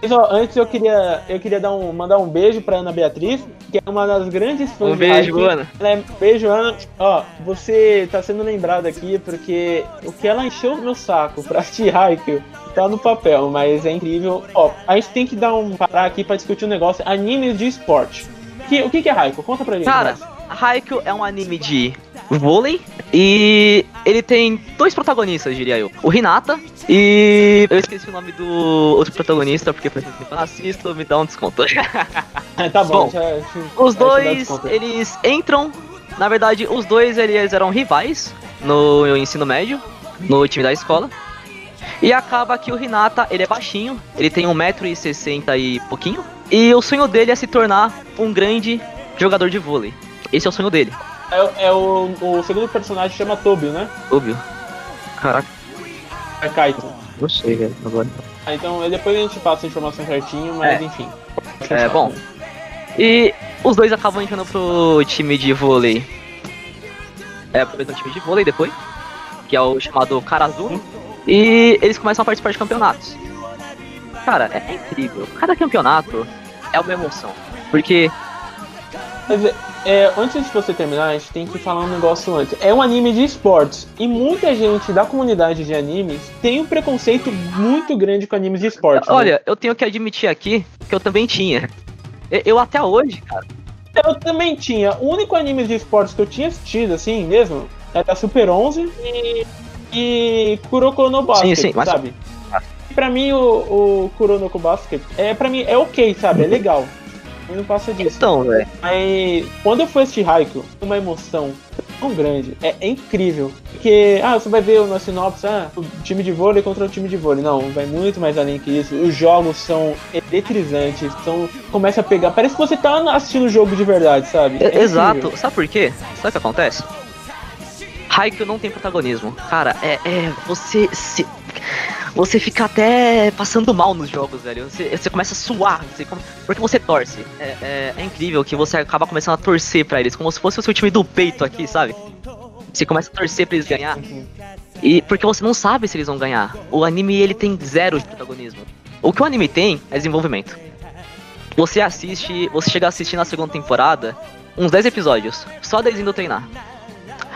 Mas, ó, antes eu queria, eu queria dar um, mandar um beijo pra Ana Beatriz, que é uma das grandes fãs Um beijo. Ana. É, beijo, Ana. Ó, você tá sendo lembrado aqui porque o que ela encheu meu saco pra assistir Haikyuu tá no papel, mas é incrível. Ó, a gente tem que dar um parar aqui pra discutir um negócio, animes de esporte. Que, o que, que é Haikyuu? Conta pra gente. Cara. Haikyuu é um anime de vôlei e ele tem dois protagonistas, diria eu. O Hinata e eu esqueci o nome do outro protagonista porque por exemplo, eu assisto, me dá um desconto. tá bom. bom, já- já- Os te dá dois, eles entram. Na verdade, os dois eles eram rivais no ensino médio, no time da escola. E acaba que o Hinata, ele é baixinho, ele tem 1,60m e pouquinho. E o sonho dele é se tornar um grande jogador de vôlei. Esse é o sonho dele, É, é o, o segundo personagem chama Tobio, né? óbvio. Caraca, É Kaito. não sei, velho, agora. Ah, então é, depois a gente passa a informação certinho, mas É. enfim. É, bom. E os dois acabam entrando pro time de vôlei. É, pro mesmo time de vôlei depois. Que é o chamado Karazu. E eles começam a participar de campeonatos. Cara, é, é incrível. Cada campeonato é uma emoção. Porque, Mas, é, é, antes de você terminar, a gente tem que falar um negócio antes. É um anime de esportes. E muita gente da comunidade de animes tem um preconceito muito grande com animes de esportes. né? olha, eu tenho que admitir aqui que eu também tinha. Eu, eu até hoje, cara. Eu também tinha. O único anime de esportes que eu tinha assistido, assim mesmo, era Super 11 e, e Kuroko no Basket, sim, mas- sabe? E Pra mim, o, o Kuroko Basket, é, pra mim, é ok, sabe? É legal. E não passa disso. Então, velho. Mas quando eu fui assistir Haikyuu, uma emoção tão grande, é, é incrível. Porque, ah, você vai ver na sinopse, ah, o time de vôlei contra o time de vôlei. Não, vai muito mais além que isso. Os jogos são eletrizantes, são, começa a pegar. Parece que você tá assistindo o jogo de verdade, sabe? É Exato. incrível. Sabe por quê? Sabe o que acontece? Haikyuu não tem protagonismo. Cara, é, é você se você fica até passando mal nos jogos, velho. Você, você começa a suar, você porque você torce. É, é- é incrível que você acaba começando a torcer pra eles, como se fosse o seu time do peito aqui, sabe? Você começa a torcer pra eles ganhar. E porque você não sabe se eles vão ganhar. O anime ele tem zero de protagonismo. O que o anime tem é desenvolvimento. Você assiste, você chega a assistir na segunda temporada uns 10 episódios, só deles indo treinar.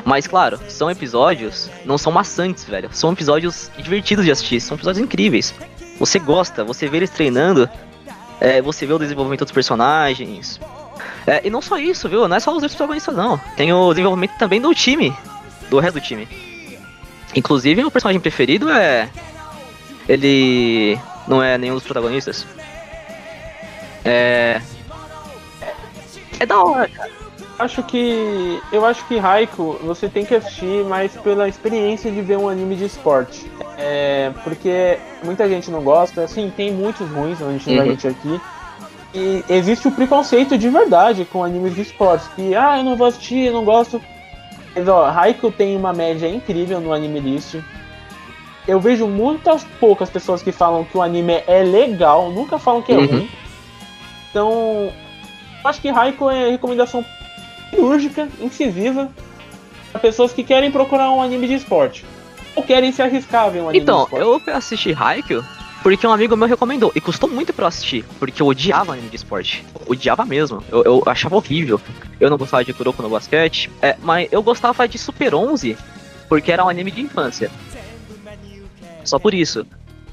Mas claro, são episódios, não são maçantes, velho. São episódios divertidos de assistir, são episódios incríveis. Você gosta, você vê eles treinando, é, você vê o desenvolvimento dos personagens. É, e não só isso, viu? Não é só os protagonistas, não. Tem o desenvolvimento também do time, do resto do time. Inclusive, meu personagem preferido é. Ele não é nenhum dos protagonistas. É. É da hora, cara acho que. Eu acho que Raikou você tem que assistir mais pela experiência de ver um anime de esporte. É, porque muita gente não gosta, assim, tem muitos ruins, a gente uhum. vai mentir aqui. E existe o preconceito de verdade com animes de esporte. Que, ah, eu não vou assistir, eu não gosto. Mas ó, tem uma média incrível no anime list. Eu vejo muitas poucas pessoas que falam que o anime é legal, nunca falam que é uhum. ruim. Então, acho que Raikou é recomendação cirúrgica, incisiva, para pessoas que querem procurar um anime de esporte. Ou querem se arriscar a ver um anime então, de esporte. Então, eu assisti Haikyuu porque um amigo meu recomendou. E custou muito pra eu assistir. Porque eu odiava anime de esporte. odiava mesmo. Eu, eu, achava horrível. Eu não gostava de Kuroko no basquete. É, mas eu gostava de Super 11. Porque era um anime de infância. Só por isso.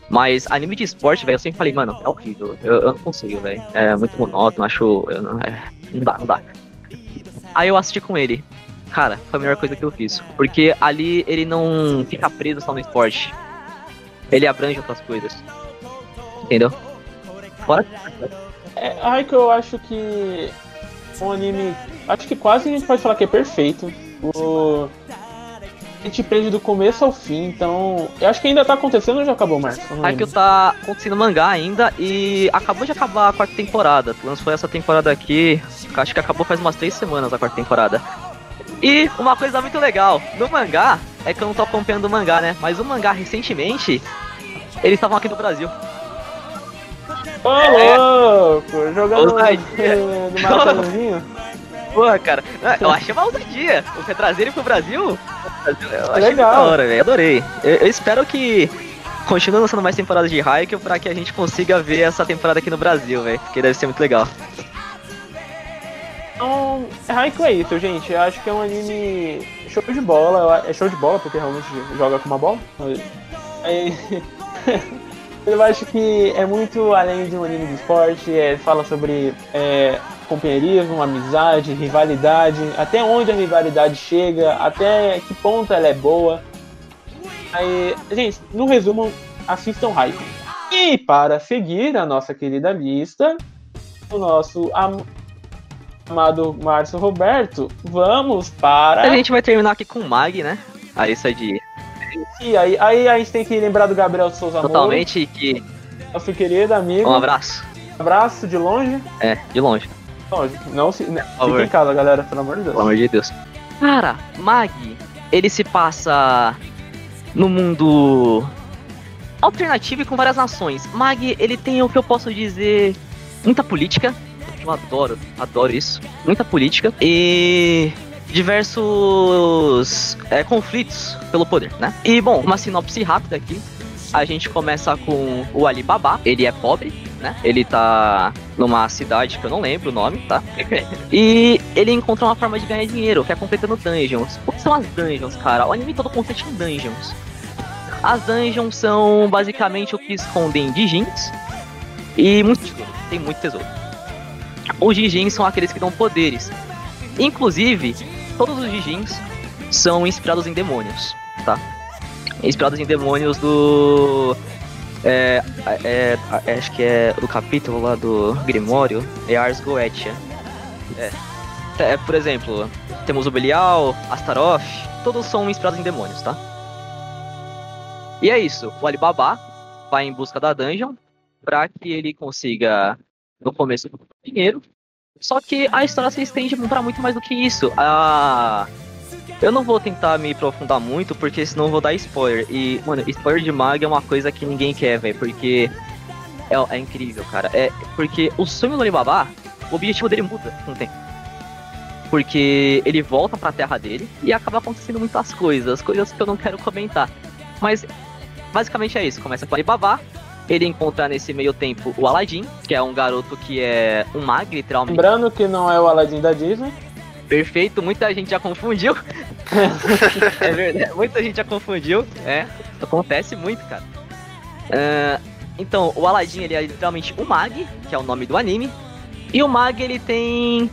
Mas anime de esporte, velho, eu sempre falei, mano, é horrível. Eu, eu não consigo, velho. É muito monótono, acho. Não, é, não dá, não dá. Aí eu assisti com ele. Cara, foi a melhor coisa que eu fiz. Porque ali ele não fica preso só no esporte. Ele abrange outras coisas. Entendeu? Fora. É, que eu acho que um anime. Acho que quase a gente pode falar que é perfeito. O a gente prende do começo ao fim, então. Eu acho que ainda tá acontecendo ou já acabou, Marcos? Haikyuu tá acontecendo mangá ainda e acabou de acabar a quarta temporada. Foi essa temporada aqui. Acho que acabou faz umas três semanas a quarta temporada. E uma coisa muito legal, no mangá, é que eu não tô acompanhando o mangá, né? Mas o mangá recentemente, eles estavam aqui no Brasil. Ô, é. louco! Jogando no, no Pô, cara, eu achei uma ousadia. Você trazer ele pro Brasil, eu achei Legal. da hora, velho. Adorei. Eu, eu, espero que continue lançando mais temporadas de Haikyuu pra que a gente consiga ver essa temporada aqui no Brasil, velho. Porque deve ser muito legal. Então, Haikyuu é isso, gente. Eu acho que é um anime show de bola. É show de bola, porque realmente joga com uma bola. Aí... eu acho que é muito além de um anime de esporte. É, fala sobre é, companheirismo, amizade, rivalidade, até onde a rivalidade chega, até que ponto ela é boa. Aí, gente, no resumo, assistam Hype. E para seguir a nossa querida lista, o nosso am amado Márcio Roberto, vamos para. A gente vai terminar aqui com o Mag, né? A lista de. E aí, aí a gente tem que lembrar do Gabriel Souza Totalmente Moro, que. Nosso querido amigo. Um abraço. Um abraço de longe. É, de longe. Não, se. Né, fica em casa, galera, pelo amor de Deus. Pelo amor de Deus. Cara, Mag, ele se passa no mundo alternativo e com várias nações. Mag, ele tem o que eu posso dizer, muita política. Eu adoro, adoro isso. Muita política e diversos é, conflitos pelo poder, né? E bom, uma sinopse rápida aqui. A gente começa com o Alibaba. Ele é pobre, né? Ele tá numa cidade que eu não lembro o nome, tá? e ele encontra uma forma de ganhar dinheiro, que é completando dungeons. O que são as dungeons, cara? O anime todo consiste em dungeons. As dungeons são basicamente o que escondem Dijins e muito tesouro. Tem muito tesouro. Os Dijins são aqueles que dão poderes. Inclusive, todos os Dijins são inspirados em demônios, tá? Inspirados em demônios do é, é, é, acho que é do capítulo lá do Grimório, é Ars Goetia. É. é. por exemplo, temos o Belial, Astaroth, todos são inspirados em demônios, tá? E é isso, o Alibaba vai em busca da dungeon para que ele consiga, no começo, dinheiro. Só que a história se estende para muito mais do que isso. A eu não vou tentar me aprofundar muito, porque senão eu vou dar spoiler. E, mano, spoiler de Mag é uma coisa que ninguém quer, velho, porque é, é, incrível, cara. É porque o sonho do Alibaba, o objetivo dele muda com o tempo. Porque ele volta pra terra dele e acaba acontecendo muitas coisas, coisas que eu não quero comentar. Mas basicamente é isso. Começa com o Alibaba, Ele encontra nesse meio tempo o Aladdin, que é um garoto que é um mag, literalmente. Lembrando que não é o Aladdin da Disney. Perfeito, muita gente já confundiu. é verdade, muita gente já confundiu. É, acontece muito, cara. Uh, então, o Aladdin ele é literalmente o Mag, que é o nome do anime. E o Mag ele tem.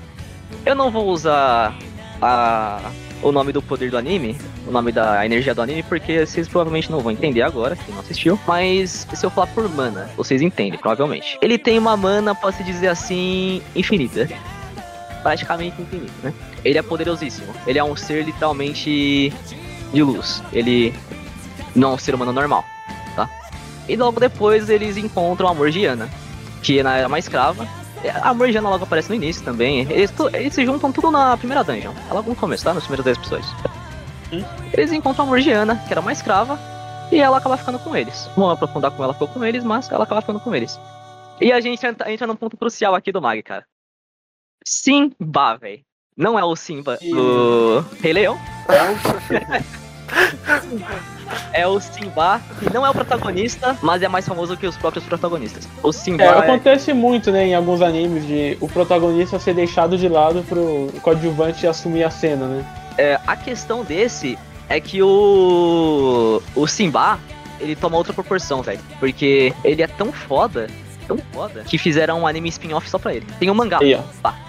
Eu não vou usar a... o nome do poder do anime, o nome da energia do anime, porque vocês provavelmente não vão entender agora, quem não assistiu. Mas se eu falar por mana, vocês entendem, provavelmente. Ele tem uma mana, posso dizer assim, infinita praticamente infinito, né? Ele é poderosíssimo. Ele é um ser literalmente de luz. Ele não é um ser humano normal, tá? E logo depois eles encontram a Morgiana, que era uma escrava. A Morgiana logo aparece no início também. Eles, eles se juntam tudo na primeira dungeon. É logo no começo, tá? Nas primeiras 10 pessoas. Hum? Eles encontram a Morgiana, que era uma escrava, e ela acaba ficando com eles. Não vou aprofundar como ela ficou com eles, mas ela acaba ficando com eles. E a gente entra, entra num ponto crucial aqui do Mag, cara. Simba, velho. Não é o Simba e... do Rei Leão. é o Simba, que não é o protagonista, mas é mais famoso que os próprios protagonistas. O Simba. É, é... acontece muito, né, em alguns animes, de o protagonista ser deixado de lado pro coadjuvante assumir a cena, né? É, a questão desse é que o. O Simba, ele toma outra proporção, velho. Porque ele é tão foda, tão foda, que fizeram um anime spin-off só pra ele. Tem um mangá. Aí, ó. Pá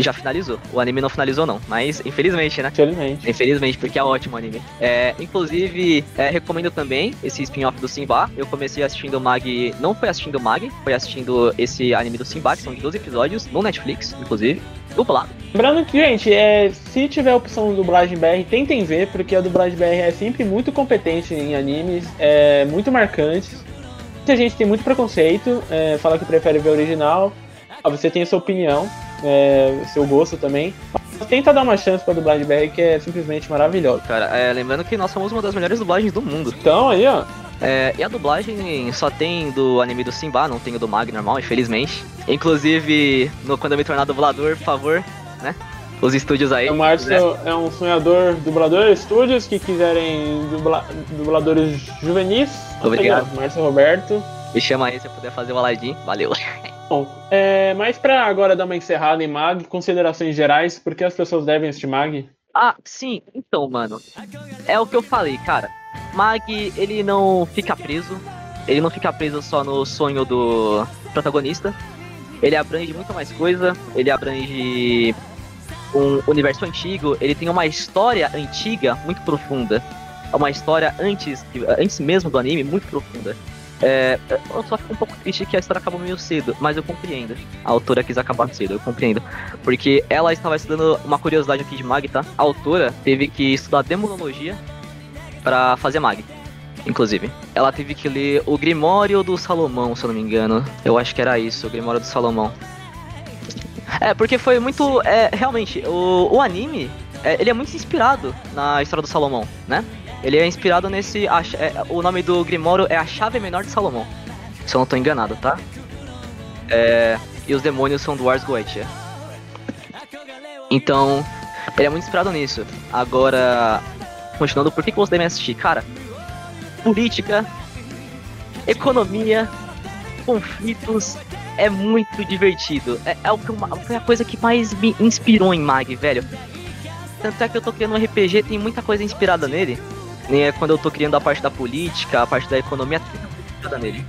já finalizou. O anime não finalizou, não. Mas, infelizmente, né? Infelizmente. Infelizmente, porque é ótimo o anime. É, inclusive, é, recomendo também esse spin-off do Simba. Eu comecei assistindo o Mag. Não foi assistindo o Mag, foi assistindo esse anime do Simba, que são de 12 episódios, no Netflix, inclusive. Dublado. Lembrando que, gente, é, se tiver a opção de dublagem BR, tentem ver, porque a dublagem BR é sempre muito competente em animes, é muito marcante. Muita gente tem muito preconceito, é, fala que prefere ver o original. Ah, você tem a sua opinião, é, seu gosto também. Mas tenta dar uma chance pra dublagem BR que é simplesmente maravilhosa. Cara, é, lembrando que nós somos uma das melhores dublagens do mundo. Então aí, ó. É, e a dublagem só tem do anime do Simba, não tem o do Mag normal, infelizmente. Inclusive, no, quando eu me tornar dublador, por favor, né? Os estúdios aí. O Márcio né? é um sonhador dublador, estúdios que quiserem dubla, dubladores juvenis. Obrigado. Márcio Roberto. Me chama aí se eu puder fazer o Aladdin. Valeu. Bom, é, mas para agora dar uma encerrada em Mag, considerações gerais, por que as pessoas devem assistir Mag? Ah, sim, então, mano. É o que eu falei, cara. Mag, ele não fica preso. Ele não fica preso só no sonho do protagonista. Ele abrange muito mais coisa. Ele abrange um universo antigo. Ele tem uma história antiga muito profunda. Uma história antes, antes mesmo do anime muito profunda. É, eu só fico um pouco triste que a história acabou meio cedo, mas eu compreendo. A autora quis acabar cedo, eu compreendo. Porque ela estava estudando uma curiosidade aqui de Mag, tá? A autora teve que estudar demonologia para fazer Mag. Inclusive, ela teve que ler o Grimório do Salomão, se eu não me engano. Eu acho que era isso, o Grimório do Salomão. É, porque foi muito. É, realmente, o, o anime, é, ele é muito inspirado na história do Salomão, né? Ele é inspirado nesse. A, é, o nome do Grimório é a Chave Menor de Salomão. Se eu não estou enganado, tá? É, e os demônios são do Ars Goetia. Então, ele é muito inspirado nisso. Agora, continuando, por que, que você deve assistir? Cara, política, economia, conflitos, é muito divertido. É, é, o que, é a coisa que mais me inspirou em Mag, velho. Tanto é que eu tô criando um RPG, tem muita coisa inspirada nele nem é quando eu tô criando a parte da política, a parte da economia, tudo nele.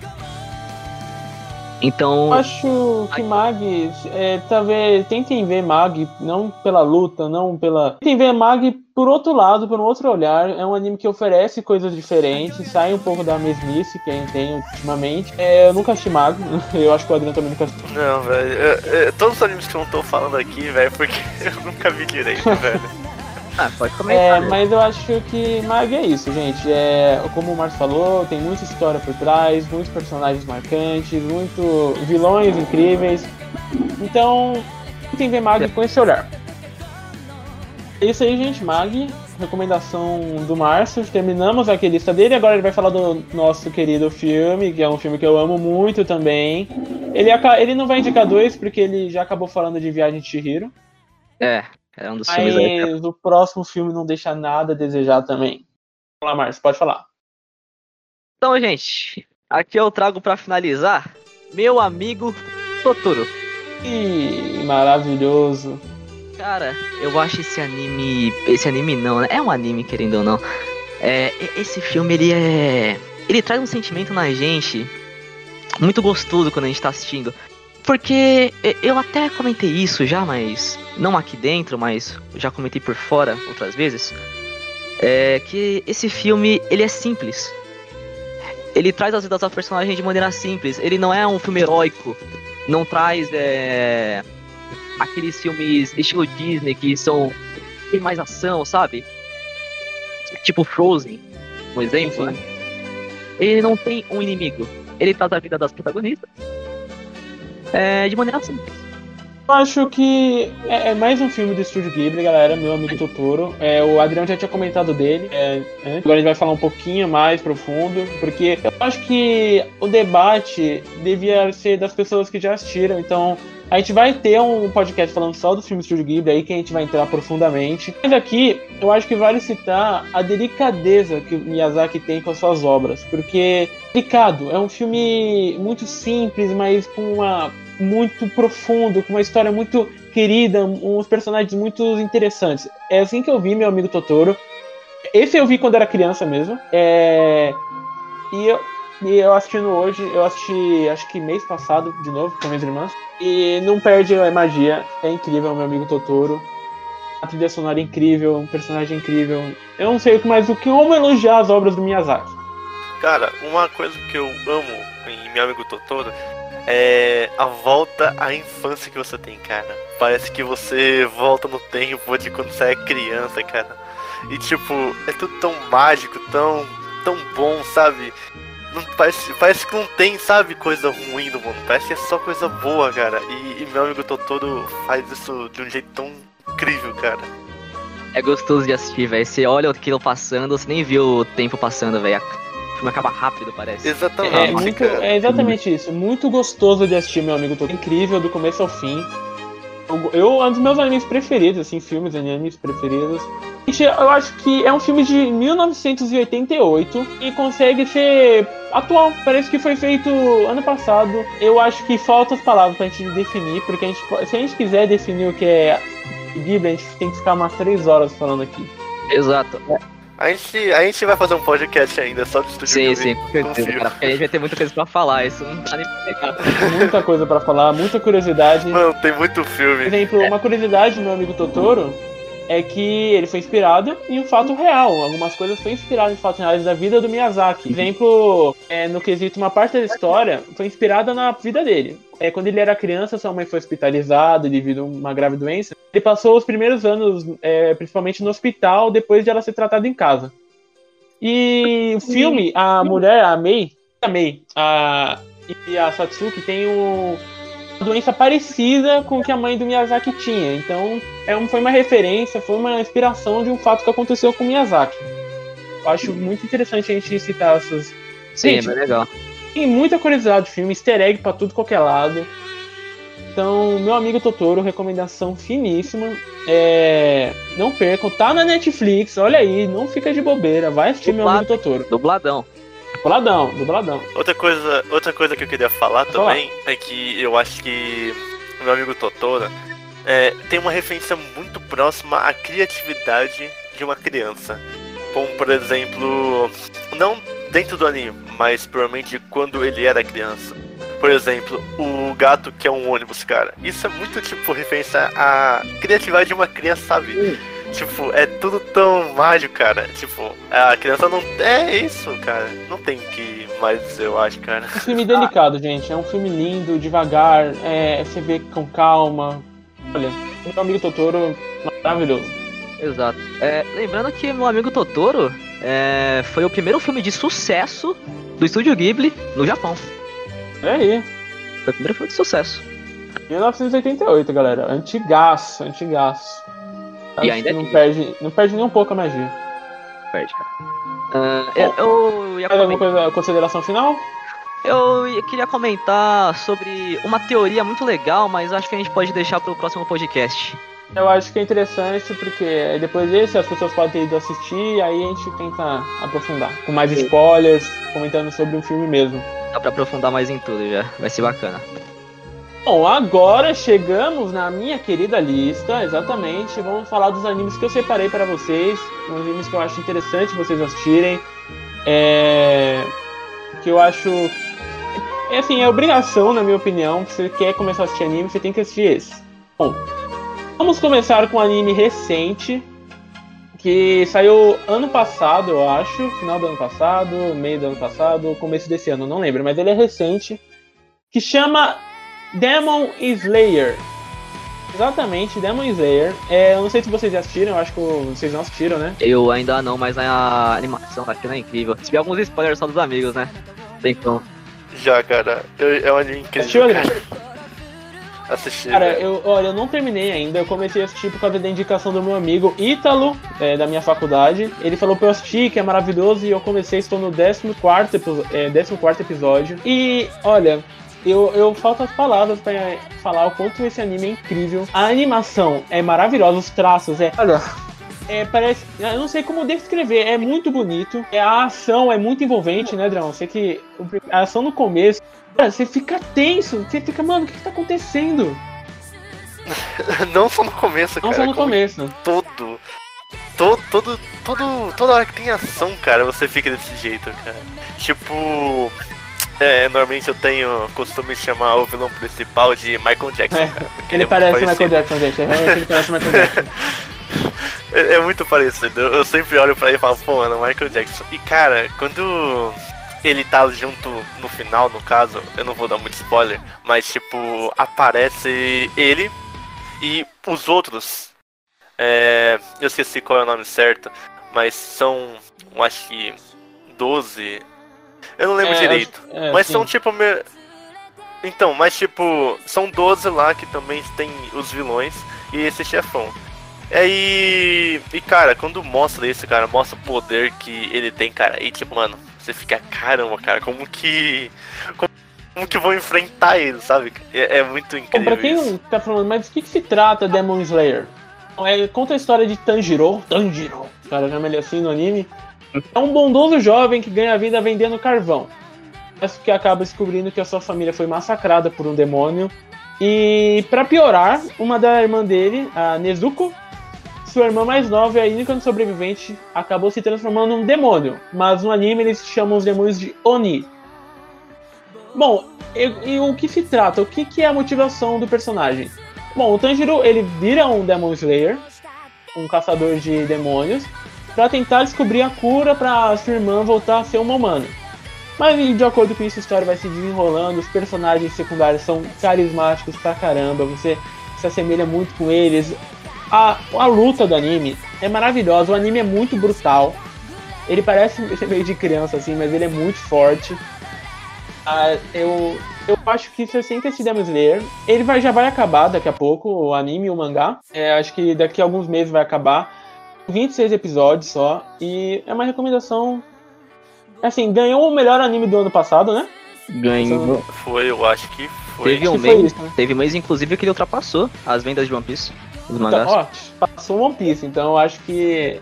Então. Acho que Mag, é, talvez tentem ver Mag não pela luta, não pela. Tentem ver Mag por outro lado, por um outro olhar. É um anime que oferece coisas diferentes, sai um pouco da mesmice que a gente tem ultimamente. É, eu nunca assisti Mag, eu acho que o Adriano também nunca assistiu. Não, velho. Todos os animes que eu não tô falando aqui, velho, porque eu nunca vi direito, velho. Ah, pode comentar. É, mas eu acho que Mag é isso, gente. É, como o Marcos falou, tem muita história por trás, muitos personagens marcantes, muito vilões incríveis. Então, tem que ver Mag com esse olhar. É isso aí, gente. Mag, recomendação do Márcio. Terminamos a lista dele. Agora ele vai falar do nosso querido filme, que é um filme que eu amo muito também. Ele, ele não vai indicar dois, porque ele já acabou falando de Viagem de Chihiro. É, é um dos Mas filmes aí. o próximo filme não deixa nada a desejar também. Vamos lá, Márcio, pode falar. Então, gente, aqui eu trago para finalizar meu amigo Totoro. Ih, maravilhoso. Cara, eu acho esse anime. Esse anime não, né? É um anime, querendo ou não. É, esse filme, ele é. Ele traz um sentimento na gente muito gostoso quando a gente tá assistindo. Porque eu até comentei isso já, mas. Não aqui dentro, mas já comentei por fora outras vezes. É que esse filme, ele é simples. Ele traz as vidas dos personagens de maneira simples. Ele não é um filme heróico. Não traz é, aqueles filmes estilo Disney que são tem mais ação, sabe? Tipo Frozen, um exemplo. Né? Ele não tem um inimigo. Ele traz a vida das protagonistas é, de maneira simples. Eu acho que é, é, mais um filme do Estúdio Ghibli, galera, meu amigo Totoro. É, o Adriano já tinha comentado dele, é, agora a gente vai falar um pouquinho mais profundo, porque eu acho que o debate devia ser das pessoas que já assistiram, então a gente vai ter um podcast falando só dos filmes do Estúdio Ghibli, aí que a gente vai entrar profundamente. Mas aqui, eu acho que vale citar a delicadeza que o Miyazaki tem com as suas obras, porque delicado, é um filme muito simples, mas com uma muito profundo, com uma história muito querida, uns personagens muito interessantes. É assim que eu vi meu amigo Totoro. Esse eu vi quando era criança mesmo. É... E eu, e eu assistindo hoje, eu assisti acho que mês passado de novo com minhas irmãs. E não perde a magia. É incrível, meu amigo Totoro. A trilha sonora é incrível, um personagem incrível. Eu não sei mais o que como elogiar as obras do Miyazaki. Cara, uma coisa que eu amo em meu amigo Totoro é a volta à infância que você tem, cara. Parece que você volta no tempo de quando você é criança, cara. E tipo, é tudo tão mágico, tão, tão bom, sabe? Não, parece, parece que não tem, sabe, coisa ruim no mundo. Parece que é só coisa boa, cara. E, e meu amigo Totoro faz isso de um jeito tão incrível, cara. É gostoso de assistir, velho. Você olha aquilo passando, você nem viu o tempo passando, velho filme acaba rápido, parece. Exatamente. É, muito, é exatamente isso. Muito gostoso de assistir, meu amigo. Tô incrível do começo ao fim. Eu, eu um dos meus animes preferidos, assim, filmes, animes preferidos. Eu acho que é um filme de 1988 e consegue ser atual. Parece que foi feito ano passado. Eu acho que faltam as palavras pra gente definir, porque a gente, se a gente quiser definir o que é Ghibli, a gente tem que ficar umas três horas falando aqui. Exato. A gente, a gente vai fazer um podcast ainda só do Estúdio Sim, sim, com certeza, cara, porque a gente vai ter muita coisa pra falar, isso não tá nem pra pegar. Muita coisa pra falar, muita curiosidade. Mano, tem muito filme. Por exemplo, uma curiosidade do meu amigo Totoro é que ele foi inspirado em um fato real. Algumas coisas foram inspiradas em fatos reais da vida do Miyazaki. Por exemplo, é, no quesito, uma parte da história foi inspirada na vida dele. É, quando ele era criança, sua mãe foi hospitalizada devido a uma grave doença. Ele passou os primeiros anos, é, principalmente no hospital, depois de ela ser tratada em casa. E o filme, a mulher, a Mei, a Mei, a, e a Satsuki tem um doença parecida com o que a mãe do Miyazaki tinha. Então, é um, foi uma referência, foi uma inspiração de um fato que aconteceu com o Miyazaki. Eu acho muito interessante a gente citar essas. Sim, gente, é legal. Tem muita curiosidade do filme, easter egg pra tudo qualquer lado. Então, meu amigo Totoro, recomendação finíssima. É... Não percam, tá na Netflix, olha aí, não fica de bobeira, vai assistir Dublado, meu amigo Totoro. Dubladão. Dubladão, dubladão. Outra coisa, outra coisa que eu queria falar Vou também falar. é que eu acho que o meu amigo Totoro é, tem uma referência muito próxima à criatividade de uma criança. Como, por exemplo, não dentro do anime, mas provavelmente quando ele era criança. Por exemplo, o gato que é um ônibus, cara. Isso é muito, tipo, referência à criatividade de uma criança, sabe? Tipo, é tudo tão mágico, cara. Tipo, a criança não. É isso, cara. Não tem que mais dizer, eu acho, cara. É um filme delicado, gente. É um filme lindo, devagar. É, você vê com calma. Olha, meu amigo Totoro, maravilhoso. Exato. É, lembrando que meu amigo Totoro é, foi o primeiro filme de sucesso do estúdio Ghibli no Japão. É aí. Foi o primeiro filme de sucesso. 1988, galera. Antigaço, antigaço. E ainda não, perde, não perde nem um pouco a magia. Perde, cara. Uh, eu, eu ia alguma coisa, consideração final? Eu queria comentar sobre uma teoria muito legal, mas acho que a gente pode deixar para o próximo podcast. Eu acho que é interessante porque depois desse as pessoas podem ter ido assistir, aí a gente tenta aprofundar. Com mais spoilers, comentando sobre o filme mesmo. Dá pra aprofundar mais em tudo já. Vai ser bacana. Bom, agora chegamos na minha querida lista, exatamente. Vamos falar dos animes que eu separei para vocês, uns animes que eu acho interessante vocês assistirem, é... que eu acho, é assim, é obrigação na minha opinião. Se você quer começar a assistir anime, você tem que assistir esse. Bom, vamos começar com um anime recente que saiu ano passado, eu acho, final do ano passado, meio do ano passado, começo desse ano, não lembro, mas ele é recente, que chama Demon Slayer. Exatamente, Demon Slayer. É, eu não sei se vocês já assistiram, eu acho que vocês não assistiram, né? Eu ainda não, mas a animação que não é incrível. Se alguns spoilers só dos amigos, né? Tem como. Já, cara. Eu, é um anime incrível. Assistiu, Assisti. Cara, eu, olha, eu não terminei ainda. Eu comecei a assistir por causa da indicação do meu amigo Ítalo, é, da minha faculdade. Ele falou pra eu assistir, que é maravilhoso, e eu comecei, estou no 14, é, 14 episódio. E, olha, eu, eu falto as palavras para falar o quanto esse anime é incrível. A animação é maravilhosa, os traços é. Olha. É, parece. Eu não sei como descrever, é muito bonito. É, a ação é muito envolvente, né, Drão? Sei que a ação no começo. Cara, você fica tenso, você fica, mano, o que, que tá acontecendo? não só no começo, não cara. Não só no começo. Todo. Todo, todo, todo, toda hora que tem ação, cara, você fica desse jeito, cara. Tipo, é, normalmente eu tenho costume de chamar o vilão principal de Michael Jackson, é, cara. Ele, ele é parece Michael Jackson, gente. É, ele parece Michael Jackson. é, é, muito parecido. Eu sempre olho pra ele e falo, pô, mano, Michael Jackson. E cara, quando ele tá junto no final, no caso, eu não vou dar muito spoiler, mas tipo, aparece ele e os outros. É, eu esqueci qual é o nome certo, mas são, acho que 12 eu não lembro é, direito. É, mas sim. são tipo. Me... Então, mas tipo, são 12 lá que também tem os vilões e esse chefão. E, e cara, quando mostra esse cara, mostra o poder que ele tem, cara, e tipo, mano, você fica, caramba, cara, como que. Como, que vão enfrentar ele, sabe? É, é muito incrível. Bom, pra quem isso. tá falando, mas do que, que se trata Demon Slayer? É, conta a história de Tanjiro. Tanjiro. Cara, chama ele assim no anime. É um bondoso jovem que ganha vida vendendo carvão. Mas que acaba descobrindo que a sua família foi massacrada por um demônio. E para piorar, uma da irmã dele, a Nezuko, sua irmã mais nova a única sobrevivente, acabou se transformando num demônio. Mas no anime eles chamam os demônios de Oni. Bom, e, e o que se trata? O que, que é a motivação do personagem? Bom, o Tanjiro ele vira um Demon Slayer, um caçador de demônios, para tentar descobrir a cura para sua irmã voltar a ser uma humana. Mas de acordo com isso, a história vai se desenrolando, os personagens secundários são carismáticos pra caramba, você se assemelha muito com eles. A, a luta do anime é maravilhosa, o anime é muito brutal. Ele parece ser meio de criança assim, mas ele é muito forte. Ah, eu, eu acho que você tem que assistir Demon Slayer. Ele vai, já vai acabar daqui a pouco, o anime e o mangá. É, acho que daqui a alguns meses vai acabar. 26 episódios só. E é uma recomendação. Assim, ganhou o melhor anime do ano passado, né? Ganhou. Foi, eu acho que foi. Teve um mês, isso, né? teve mês, inclusive, que ele ultrapassou as vendas de One Piece. Os então, ó, passou One Piece, então eu acho que.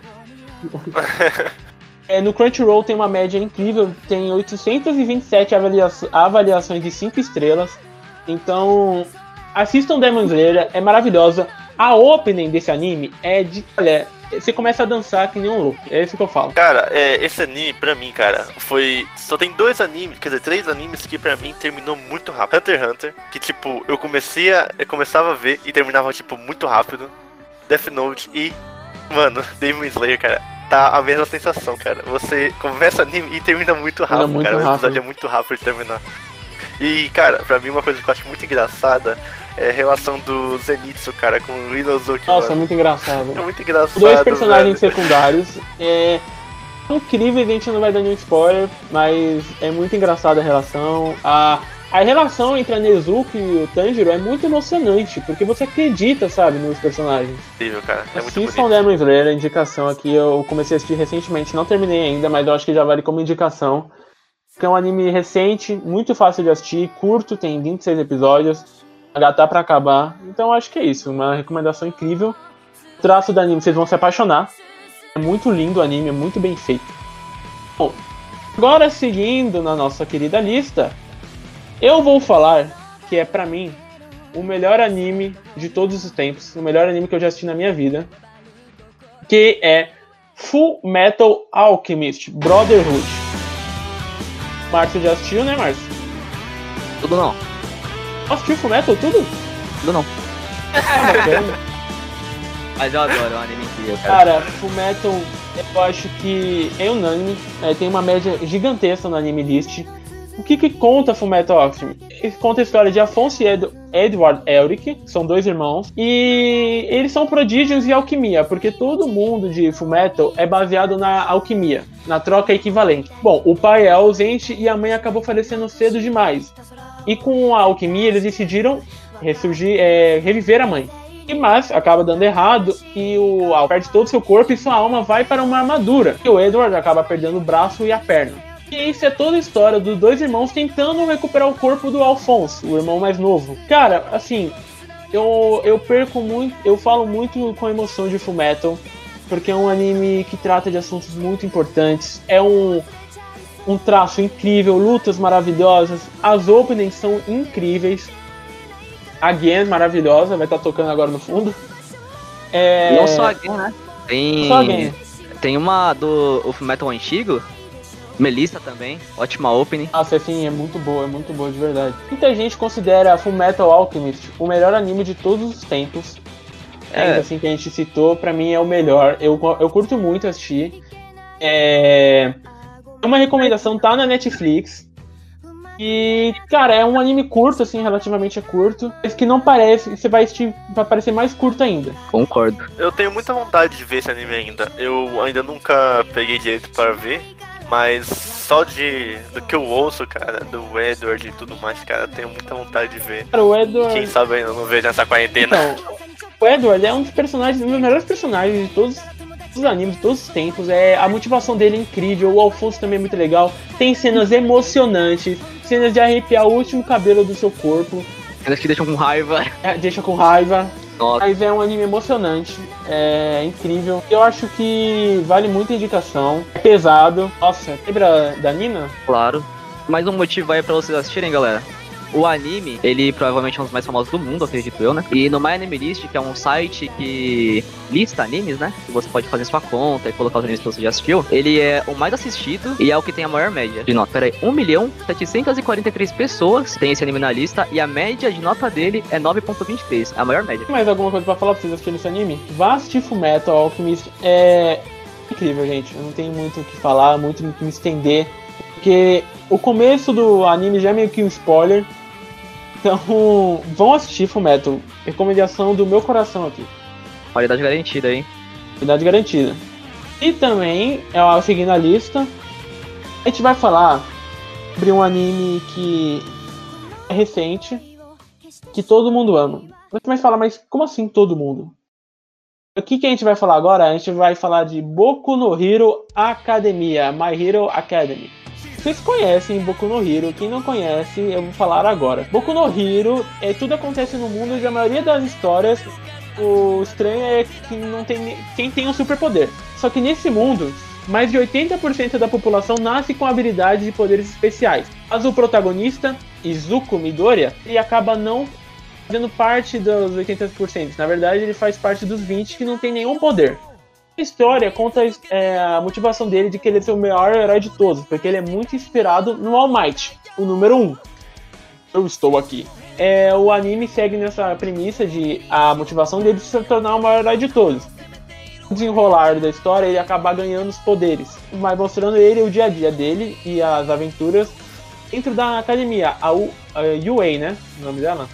é, no Crunchyroll tem uma média incrível, tem 827 avalia avaliações de 5 estrelas. Então, assistam Demon Slayer, é maravilhosa. A opening desse anime é de. Olha, você começa a dançar que nem um louco. É isso que eu falo. Cara, é, esse anime, pra mim, cara, foi. Só tem dois animes, quer dizer, três animes que pra mim terminou muito rápido. Hunter x Hunter, que tipo, eu comecei a. Eu começava a ver e terminava, tipo, muito rápido. Death Note e. Mano, Demon Slayer, cara. Tá a mesma sensação, cara. Você começa anime e termina muito rápido, muito cara. Rápido. O episódio é muito rápido de terminar. E, cara, pra mim uma coisa que eu acho muito engraçada é a relação do Zenitsu, cara, com o Inozuki. Nossa, mano. é muito engraçado. É muito engraçado. Dois personagens velho. secundários. É incrível, a gente não vai dar nenhum spoiler, mas é muito engraçada a relação. A, a relação entre a Nezuko e o Tanjiro é muito emocionante, porque você acredita, sabe, nos personagens. Incrível, cara. É Assistam Demon Slayer, a indicação aqui, eu comecei a assistir recentemente, não terminei ainda, mas eu acho que já vale como indicação. Que é um anime recente, muito fácil de assistir, curto, tem 26 episódios. H tá pra acabar. Então acho que é isso. Uma recomendação incrível. O traço do anime, vocês vão se apaixonar. É muito lindo o anime, é muito bem feito. Bom, agora seguindo na nossa querida lista, eu vou falar que é pra mim o melhor anime de todos os tempos, o melhor anime que eu já assisti na minha vida, que é Full Metal Alchemist Brotherhood. Márcio já assistiu, né, Márcio? Tudo não. Assistiu Full Metal tudo? Tudo não. Mas eu adoro, é um anime incrível, cara. Cara, Full Metal, eu acho que é unânime, né, tem uma média gigantesca no anime list. O que que conta Fullmetal Alchemist? Ele conta a história de Afonso e Ed Edward Elric, são dois irmãos, e eles são prodígios em alquimia, porque todo mundo de Fullmetal é baseado na alquimia, na troca equivalente. Bom, o pai é ausente e a mãe acabou falecendo cedo demais. E com a alquimia eles decidiram ressurgir, é, reviver a mãe. E mas acaba dando errado e o Al perde todo o seu corpo e sua alma vai para uma armadura. E o Edward acaba perdendo o braço e a perna. E isso é toda a história dos dois irmãos tentando recuperar o corpo do Alfonso, o irmão mais novo. Cara, assim, eu, eu perco muito, eu falo muito com a emoção de Fullmetal, porque é um anime que trata de assuntos muito importantes. É um, um traço incrível, lutas maravilhosas, as openings são incríveis. A Gen maravilhosa, vai estar tocando agora no fundo. É... Não só a Gen, né? Tem, Só a Gen. tem uma do o Metal antigo, Melissa também, ótima opening. Nossa, assim, é muito boa, é muito boa de verdade. Muita gente considera Full Metal Alchemist o melhor anime de todos os tempos. É. Ainda assim que a gente citou, pra mim é o melhor. Eu, eu curto muito assistir. É... Uma recomendação tá na Netflix. E, cara, é um anime curto, assim, relativamente é curto. Mas que não parece, você vai assistir, vai parecer mais curto ainda. Concordo. Eu tenho muita vontade de ver esse anime ainda. Eu ainda nunca peguei direito para ver, mas só de do que eu ouço, cara, do Edward e tudo mais, cara, eu tenho muita vontade de ver. Cara, o Edward. Quem sabe ainda não vejo nessa quarentena. Então, o Edward é um dos personagens, um dos melhores personagens de todos os animes, de todos os tempos. É, a motivação dele é incrível, o Alfonso também é muito legal. Tem cenas emocionantes, cenas de arrepiar o último cabelo do seu corpo, Eles que deixam com raiva. é, deixa com raiva. Nossa, Mas é um anime emocionante, é incrível. Eu acho que vale muito a indicação. É pesado. Nossa, lembra da Nina? claro. Mais um motivo aí pra vocês assistirem, galera. O anime, ele provavelmente é um dos mais famosos do mundo, acredito eu, né? E no My Anime List, que é um site que lista animes, né? Que você pode fazer sua conta e colocar os animes que você já assistiu. Ele é o mais assistido e é o que tem a maior média de nota. Pera aí, 1 milhão 743 pessoas tem esse anime na lista e a média de nota dele é 9.23. É a maior média. Mais alguma coisa pra falar pra vocês assistirem esse anime? Vá assistir Fullmetal Alchemist. É incrível, gente. Eu não tenho muito o que falar, muito o que me estender. Porque o começo do anime já é meio que um spoiler. Então, vão assistir Fullmetal. Recomendação do meu coração aqui. Qualidade garantida, hein? Qualidade garantida. E também, é, seguindo a lista, a gente vai falar sobre um anime que é recente, que todo mundo ama. Você vai falar, mas como assim todo mundo? O que, que a gente vai falar agora? A gente vai falar de Boku no Hero Academia, My Hero Academy. Vocês conhecem Boku no Hero, quem não conhece, eu vou falar agora. Boku no Hero, é, tudo acontece no mundo e a maioria das histórias, o estranho é que não tem quem tem um superpoder. Só que nesse mundo, mais de 80% da população nasce com habilidades e poderes especiais. Mas o protagonista, Izuku Midoriya, ele acaba não fazendo parte dos 80%. Na verdade, ele faz parte dos 20% que não tem nenhum poder. A história conta é, a motivação dele de querer ser o melhor herói de todos, porque ele é muito inspirado no All Might, o número 1. Eu estou aqui. É, o anime segue nessa premissa de a motivação dele se tornar o maior herói de todos. No desenrolar da história, ele acaba ganhando os poderes, mas mostrando ele o dia a dia dele e as aventuras dentro da academia, a, U, a UA, né? O nome dela?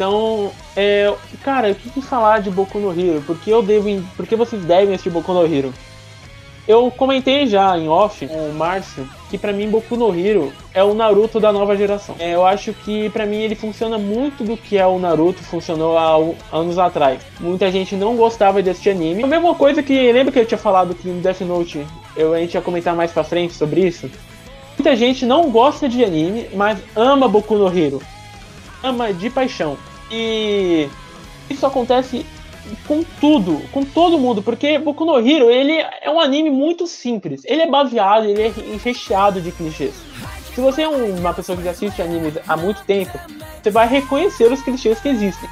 Então, é, cara, o que, falar de Boku no Hero? Porque eu devo, porque vocês devem assistir Boku no Hero? Eu comentei já em off com o Márcio que pra mim Boku no Hero é o Naruto da nova geração. É, eu acho que pra mim ele funciona muito do que é o Naruto funcionou há anos atrás. Muita gente não gostava de assistir anime. A mesma coisa que lembra que eu tinha falado que no Death Note eu, a gente ia comentar mais pra frente sobre isso. Muita gente não gosta de anime, mas ama Boku no Hero. ama de paixão. E isso acontece com tudo, com todo mundo, porque Boku no Hero, ele é um anime muito simples. Ele é baseado, ele é recheado de clichês. Se você é uma pessoa que já assiste animes há muito tempo, você vai reconhecer os clichês que existem.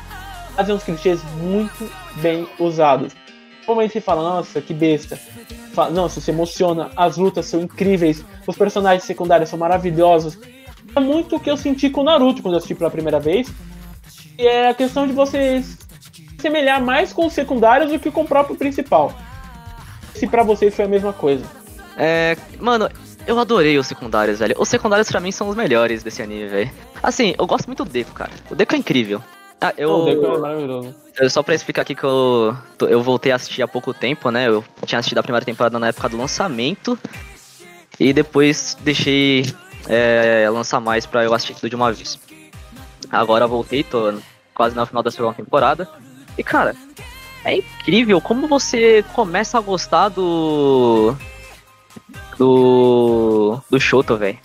Mas uns clichês muito bem usados. Normalmente você fala, nossa, que besta. Fala, nossa, se emociona, as lutas são incríveis, os personagens secundários são maravilhosos. É muito o que eu senti com Naruto quando eu assisti pela primeira vez. E é a questão de vocês semelhar mais com os secundários do que com o próprio principal. Se para vocês foi a mesma coisa. É, mano, eu adorei os secundários, velho. Os secundários para mim são os melhores desse anime, velho. Assim, eu gosto muito do Deco, cara. O Deco é incrível. Ah, eu. O Deco é maravilhoso. Só pra explicar aqui que eu, eu voltei a assistir há pouco tempo, né? Eu tinha assistido a primeira temporada na época do lançamento. E depois deixei é, lançar mais pra eu assistir tudo de uma vez. Agora voltei, tô quase no final da segunda temporada. E cara, é incrível como você começa a gostar do. Do. Do Shoto, velho.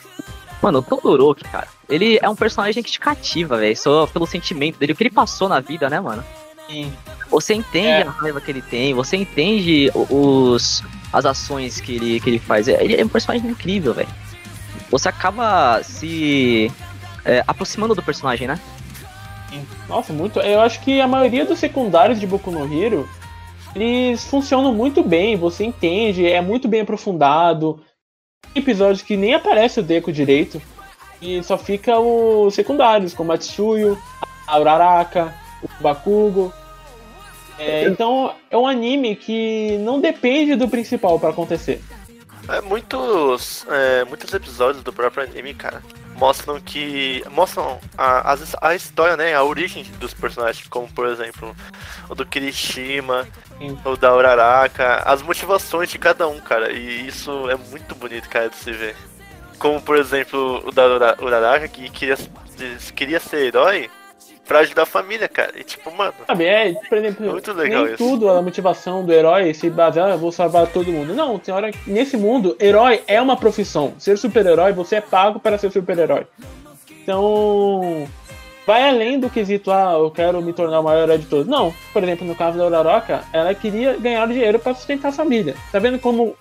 Mano, o Todoroki, cara, ele é um personagem que te cativa, velho. Só pelo sentimento dele, o que ele passou na vida, né, mano? Sim. Você entende é. a raiva que ele tem, você entende os, as ações que ele, que ele faz. Ele é um personagem incrível, velho. Você acaba se é, aproximando do personagem, né? Nossa, muito. Eu acho que a maioria dos secundários de Boku no Hero eles funcionam muito bem, você entende, é muito bem aprofundado. Tem episódios que nem aparece o Deco direito e só fica os secundários, como a Tsuyu, a Uraraka, o Bakugo. É, então é um anime que não depende do principal para acontecer. É, muitos, é, muitos episódios do próprio anime, cara, mostram que. mostram a, a, a, história, né? A origem dos personagens, como por exemplo o do Kirishima, Sim. o da Uraraka, as motivações de cada um, cara. E isso é muito bonito, cara, de se ver. Como por exemplo o da Uraraka, que queria, queria ser herói pra ajudar a família, cara. E tipo, mano. Sabe, é, por exemplo, muito legal nem isso. tudo a motivação do herói se basear, ah, vou salvar todo mundo. Não, tem hora que nesse mundo, herói é uma profissão. Ser super-herói, você é pago para ser super-herói. Então. Vai além do quesito, ah, eu quero me tornar o maior herói de todos. Não, por exemplo, no caso da Uraroka, ela queria ganhar dinheiro para sustentar a família. Tá vendo como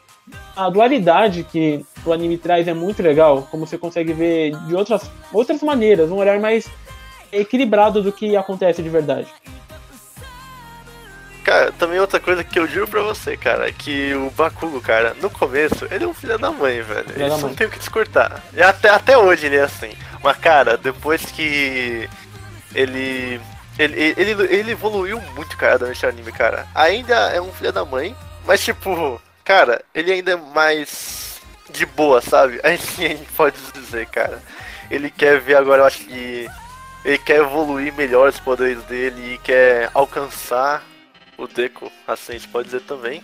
a dualidade que o anime traz é muito legal? Como você consegue ver de outras, outras maneiras, um olhar mais equilibrado do que acontece de verdade. Cara, também outra coisa que eu juro pra você, cara, é que o Bakugo, cara, no começo, ele é um filho da mãe, velho. Filho Isso não tem o que descortar. E até, até hoje ele é assim. Mas, cara, depois que ele. Ele, ele, ele evoluiu muito, cara, durante o anime, cara. Ainda é um filho da mãe, mas, tipo, cara, ele ainda é mais de boa, sabe? Assim a gente pode dizer, cara. Ele quer ver agora, eu acho que ele quer evoluir melhor os poderes dele e quer alcançar o Deco, assim a gente pode dizer também.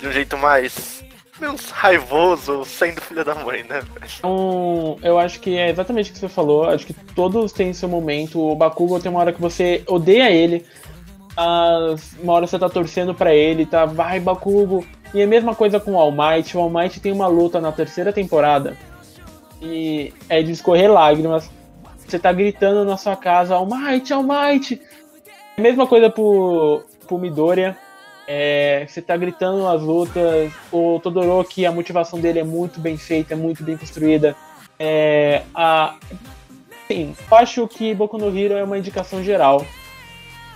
De um jeito mais menos raivoso, sendo filho da mãe, né? Então, eu acho que é exatamente o que você falou. Acho que todos têm seu momento. O Bakugo tem uma hora que você odeia ele. uma hora você tá torcendo para ele, tá? Vai, Bakugo. E a mesma coisa com o All Might. O All Might tem uma luta na terceira temporada. E é de escorrer lágrimas você tá gritando na sua casa, Almighty, Almighty. Mesma coisa pro, pro Midoriya. É, você tá gritando nas lutas. O Todoroki, a motivação dele é muito bem feita, é muito bem construída. É, a, acho que Boku no Hero é uma indicação geral.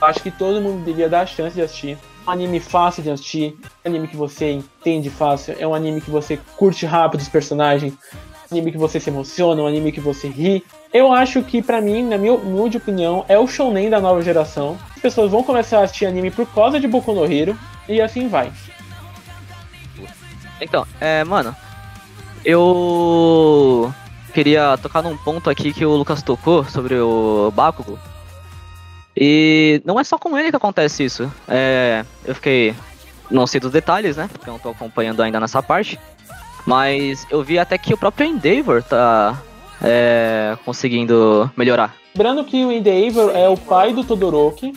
Acho que todo mundo deveria dar a chance de assistir. É um anime fácil de assistir, é um anime que você entende fácil, é um anime que você curte rápido os personagens, é anime que você se emociona, um anime que você ri, eu acho que, para mim, na minha humilde opinião, é o shounen da nova geração. As pessoas vão começar a assistir anime por causa de Boku no Hero, e assim vai. Então, é, mano, eu queria tocar num ponto aqui que o Lucas tocou sobre o Bakugo. E não é só com ele que acontece isso. É, eu fiquei. Não sei dos detalhes, né? Porque eu não tô acompanhando ainda nessa parte. Mas eu vi até que o próprio Endeavor tá é, conseguindo melhorar. Lembrando que o Endeavor é o pai do Todoroki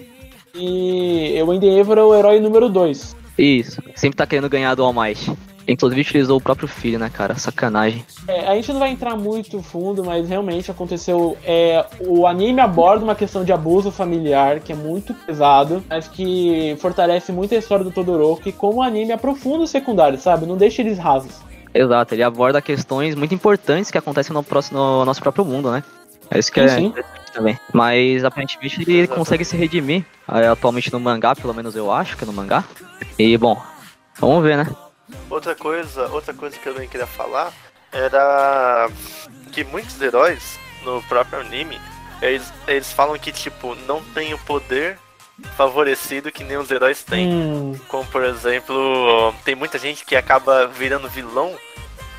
e o Endeavor é o herói número 2. Isso, sempre tá querendo ganhar do All Might. Inclusive utilizou o próprio filho, né, cara? Sacanagem. É, a gente não vai entrar muito fundo, mas realmente aconteceu. É, o anime aborda uma questão de abuso familiar que é muito pesado, mas que fortalece muito a história do Todoroki, como o anime aprofunda os secundários, sabe? Não deixa eles rasos. Exato, ele aborda questões muito importantes que acontecem no, próximo, no nosso próprio mundo, né? É isso que Sim, é sim. interessante também. Mas aparentemente ele Exato. consegue se redimir é, atualmente no mangá, pelo menos eu acho que é no mangá. E bom, vamos ver, né? Outra coisa, outra coisa que eu também queria falar era que muitos heróis no próprio anime, eles, eles falam que tipo não tem o poder favorecido que nem os heróis têm. Hum, Como por exemplo, tem muita gente que acaba virando vilão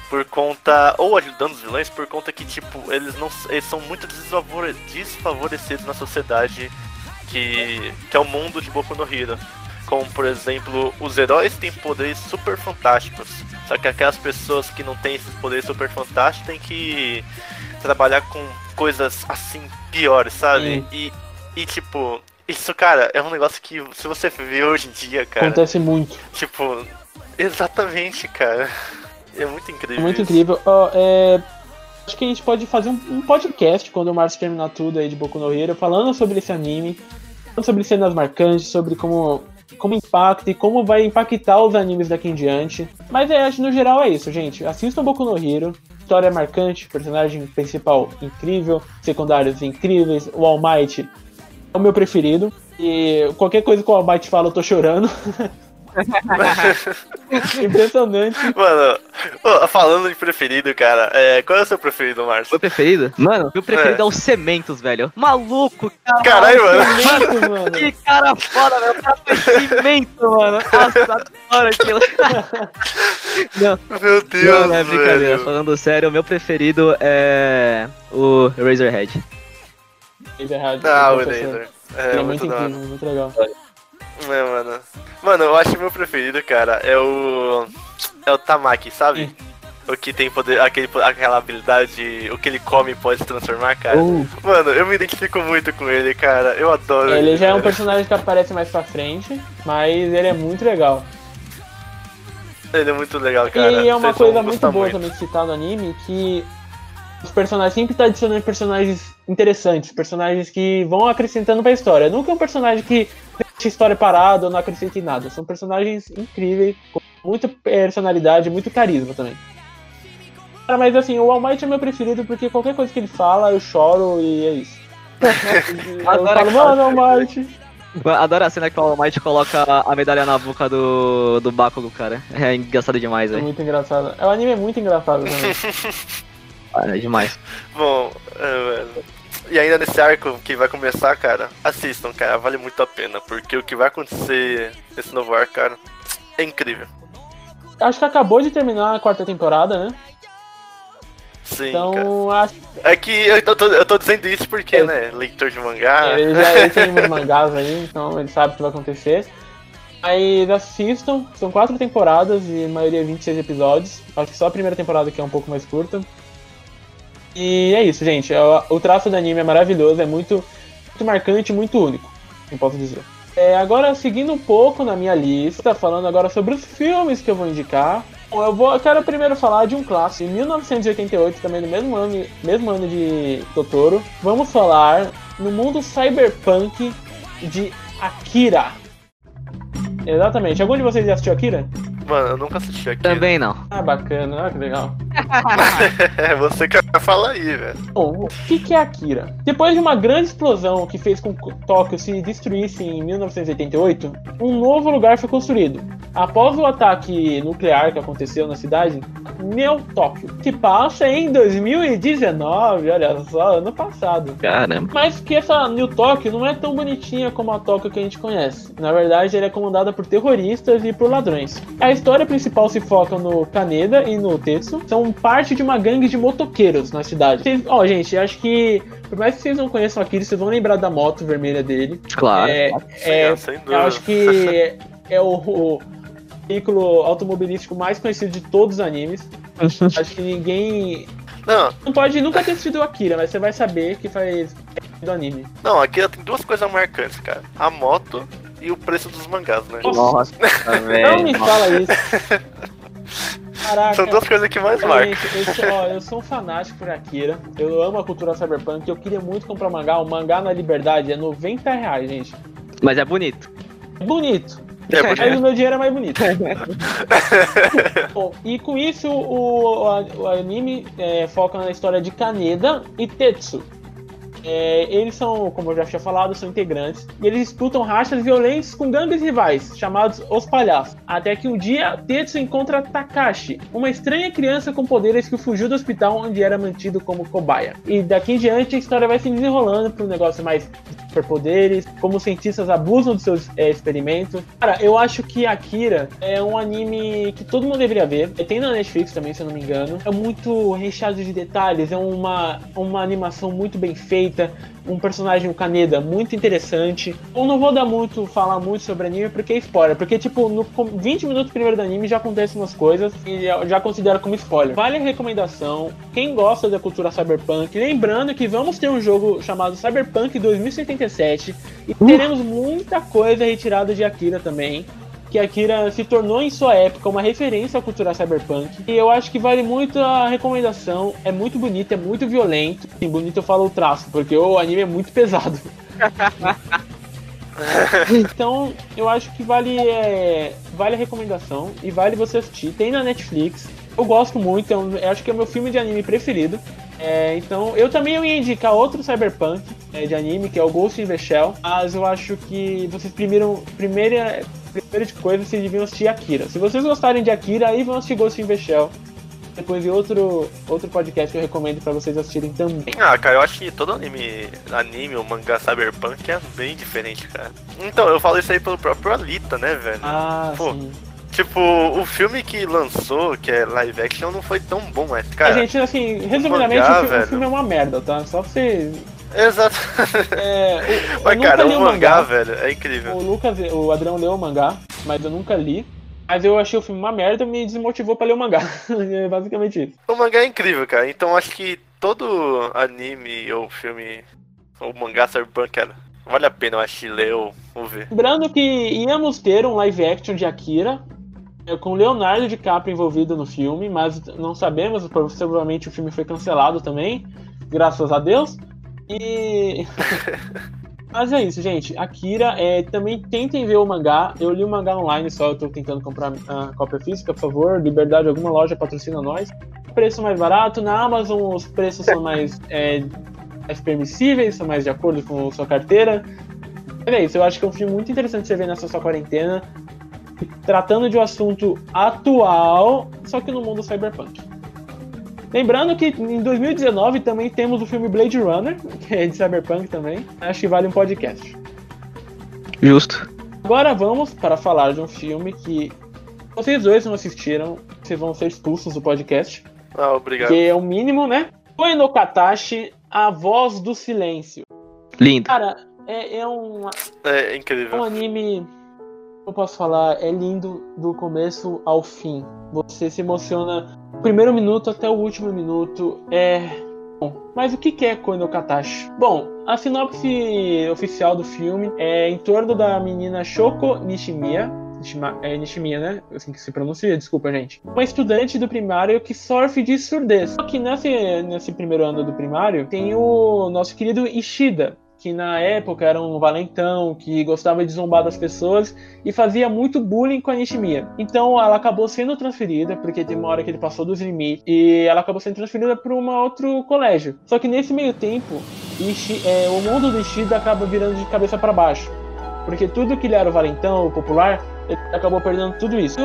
por conta ou ajudando os vilões por conta que tipo eles não eles são muito desfavore- desfavorecidos na sociedade que que é o mundo de Boku no Hero. Como por exemplo, os heróis têm poderes super fantásticos. Só que aquelas pessoas que não têm esses poderes super fantásticos têm que trabalhar com coisas assim piores, sabe? E, e tipo, isso, cara, é um negócio que se você vê hoje em dia, cara, acontece muito. Tipo, exatamente, cara. É muito É incrível. muito isso. incrível. Ó, é, Acho que a gente pode fazer um, um podcast quando o Márcio terminar tudo aí de Boku no Hero, falando sobre esse anime, falando sobre cenas marcantes, sobre como, como impacta e como vai impactar os animes daqui em diante. Mas é, acho que no geral é isso, gente. Assistam Boku no Hero. História marcante, personagem principal incrível, secundários incríveis, o All Might é o meu preferido. E qualquer coisa que o All Might fala, eu tô chorando. Impressionante. Mano, falando de preferido, cara, é, qual é o seu preferido, Márcio? Meu preferido? Mano, meu preferido é, o Cementos, velho. Maluco, cara. Caralho, mano. Mano. Que cara foda, meu. O cara foi cimento, mano. Nossa, adoro aquilo. Não, Meu Deus, não, é brincadeira. velho. Falando sério, o meu preferido é o Razorhead. Razorhead, Ah, o. Ele É, é muito muito incrível, muito legal. É, mano. Mano, eu acho que meu preferido, cara, é o. É o Tamaki, sabe? O que tem poder, aquele, aquela habilidade, o que ele come pode se transformar, cara. Uh, Mano, eu me identifico muito com ele, cara. Eu adoro Ele já é um cara. personagem que aparece mais pra frente, mas ele é muito legal. Ele é muito legal, cara. e é uma Vocês coisa muito boa também de citar no anime, que os personagens sempre tá adicionando personagens interessantes, personagens que vão acrescentando pra história. Nunca é um personagem que deixa a história parada ou não acrescenta em nada. São personagens incríveis, com muita personalidade, muito carisma também. Cara, mas assim, o All Might é meu preferido porque qualquer coisa que ele fala, eu choro e é isso. eu Adoro falo, mano, All Might. adoro a cena que o All Might coloca a medalha na boca do, do Bakugo, cara. É engraçado demais, É velho. muito engraçado. O anime é muito engraçado também. É demais. Bom, é. E ainda nesse arco que vai começar, cara, assistam, cara, vale muito a pena, porque o que vai acontecer nesse novo arco, cara, é incrível. Acho que acabou de terminar a quarta temporada, né? Sim, cara. Então, acho É que eu tô, eu tô dizendo isso porque, É. né, leitor de mangá. ele já ele tem uns mangás aí, então ele sabe o que vai acontecer. Aí assistam, são quatro temporadas e a maioria 26 episódios. Acho que só a primeira temporada que é um pouco mais curta. E é isso, gente. O, o traço do anime é maravilhoso, é muito, muito marcante, muito único, eu posso dizer. É, agora, seguindo um pouco na minha lista, falando agora sobre os filmes que eu vou indicar. Bom, eu, vou, eu quero primeiro falar de um clássico, de 1988, também no mesmo ano, mesmo ano de Totoro. Vamos falar no mundo cyberpunk de Akira. Exatamente. Algum de vocês já assistiu Akira? Mano, eu nunca assisti aqui. Também não. Ah, bacana, ah, que legal. É você que vai falar aí, velho. Bom, o que, que é Akira? Depois de uma grande explosão que fez com que Tóquio se destruísse em 1988, um novo lugar foi construído. Após o ataque nuclear que aconteceu na cidade, Neo Tóquio, que passa em 2019, olha só, ano passado. Caramba. Mas que essa New Tóquio não é tão bonitinha como a Tóquio que a gente conhece. Na verdade, ela é comandada por terroristas e por ladrões. A história principal se foca no Kaneda e no Tetsu. São parte de uma gangue de motoqueiros na cidade. Ó, gente, acho que, por mais que vocês não conheçam aquilo, vocês vão lembrar da moto vermelha dele. Claro. É, Sim, é, sem eu dúvida. acho que é o, o veículo automobilístico mais conhecido de todos os animes. Acho que ninguém. Não, Não pode nunca ter assistido o Akira, mas você vai saber que faz do anime. não, aqui tem duas coisas marcantes, cara. A moto e o preço dos mangás, né? Nossa, Não velho. me fala isso. Caraca. São duas coisas que mais Gente, marcam. eu sou, ó, eu sou um fanático por Akira. Eu amo a cultura cyberpunk. Eu queria muito comprar mangá. O mangá na Liberdade é 90 reais, gente. Mas é bonito. Bonito. É, Mas porque... o meu dinheiro é mais bonito. Bom, e com isso, o, o, o anime é, foca na história de Kaneda e Tetsu. É, eles são, como eu já tinha falado, são integrantes e eles disputam rachas violentas com gangues rivais, chamados Os Palhaços. Até que um dia, Tetsu encontra Takashi, uma estranha criança com poderes que fugiu do hospital onde era mantido como cobaia. E daqui em diante a história vai se desenrolando para um negócio mais superpoderes, como cientistas abusam dos seus é, experimentos. Cara, eu acho que Akira é um anime que todo mundo deveria ver. Tem na Netflix também, se eu não me engano. É muito recheado de detalhes, é uma, uma animação muito bem feita, um personagem, o Kaneda, muito interessante. Eu não vou dar muito, falar muito sobre anime porque é spoiler, porque tipo, no 20 minutos primeiro do anime já acontecem umas coisas e já, já considero como spoiler. Vale a recomendação, quem gosta da cultura cyberpunk, lembrando que vamos ter um jogo chamado Cyberpunk 2077 e teremos muita coisa retirada de Akira também que Akira se tornou em sua época uma referência à cultura cyberpunk. E eu acho que vale muito a recomendação. É muito bonito, é muito violento. E bonito eu falo o traço, porque o anime é muito pesado. então, eu acho que vale, é, vale a recomendação e vale você assistir. Tem na Netflix. Eu gosto muito, eu, eu acho que é o meu filme de anime preferido. É, então, eu também ia indicar outro cyberpunk é, de anime, que é o Ghost in the Shell. Mas eu acho que vocês primeiro, primeira, primeira de coisa, vocês deviam assistir Akira. Se vocês gostarem de Akira, aí vão assistir Ghost in the Shell. Depois de outro, outro podcast que eu recomendo pra vocês assistirem também. Ah, cara, eu acho que todo anime, anime ou mangá cyberpunk é bem diferente, cara. Então, eu falo isso aí pelo próprio Alita, né, velho? Ah, Pô, sim. Tipo, o filme que lançou, que é live action, não foi tão bom, mas, cara. A gente, assim, resumidamente, mangá, o, filme, o velho. filme é uma merda, tá? Só pra você. Exato. É, eu mas, nunca cara, o o mangá, mangá. velho, é incrível. O Lucas, o Adrião leu o mangá, mas eu nunca li. Mas eu achei o filme uma merda e me desmotivou pra ler o mangá. é basicamente isso. O mangá é incrível, cara. Então acho que todo anime ou filme ou mangá cyberpunk, cara, vale a pena eu acho ler ou, ou ver. Lembrando que íamos ter um live action de Akira, é, com Leonardo DiCaprio envolvido no filme, mas não sabemos, possivelmente o filme foi cancelado também, graças a Deus. E. mas é isso, gente. Akira, é, também tentem ver o mangá. Eu li o mangá online só, eu tô tentando comprar a cópia física, por favor. Liberdade, alguma loja patrocina nós. Preço mais barato, na Amazon os preços são mais, é, mais permissíveis, são mais de acordo com a sua carteira. Mas é isso, eu acho que é um filme muito interessante você ver nessa sua quarentena, tratando de um assunto atual, só que no mundo cyberpunk. Lembrando que em 2019 também temos o filme Blade Runner, que é de cyberpunk também. Acho que vale um podcast. Justo. Agora vamos para falar de um filme que vocês dois não assistiram, vocês vão ser expulsos do podcast, Ah, obrigado. que é o mínimo, né? Koe no Katashi, A Voz do Silêncio. Lindo. Cara, é, é um, É É um incrível. anime, eu posso falar, é lindo do começo ao fim. Você se emociona do primeiro minuto até o último minuto. É. Bom, mas o que é Koe no Katashi? Bom, a sinopse oficial do filme é em torno da menina Shoko Nishimiya. Nishima, é Nishimiya, né? Assim que se pronuncia, desculpa, gente. Uma estudante do primário que sofre de surdez. Só que nesse, nesse primeiro ano do primário tem o nosso querido Ishida, que na época era um valentão, que gostava de zombar das pessoas e fazia muito bullying com a Nishimiya. Então ela acabou sendo transferida, porque tem uma hora que ele passou dos limites, e ela acabou sendo transferida para um outro colégio. Só que nesse meio tempo, Ishi- é, o mundo do Ishida acaba virando de cabeça para baixo. Porque tudo que ele era o valentão, o popular, ele acabou perdendo tudo isso.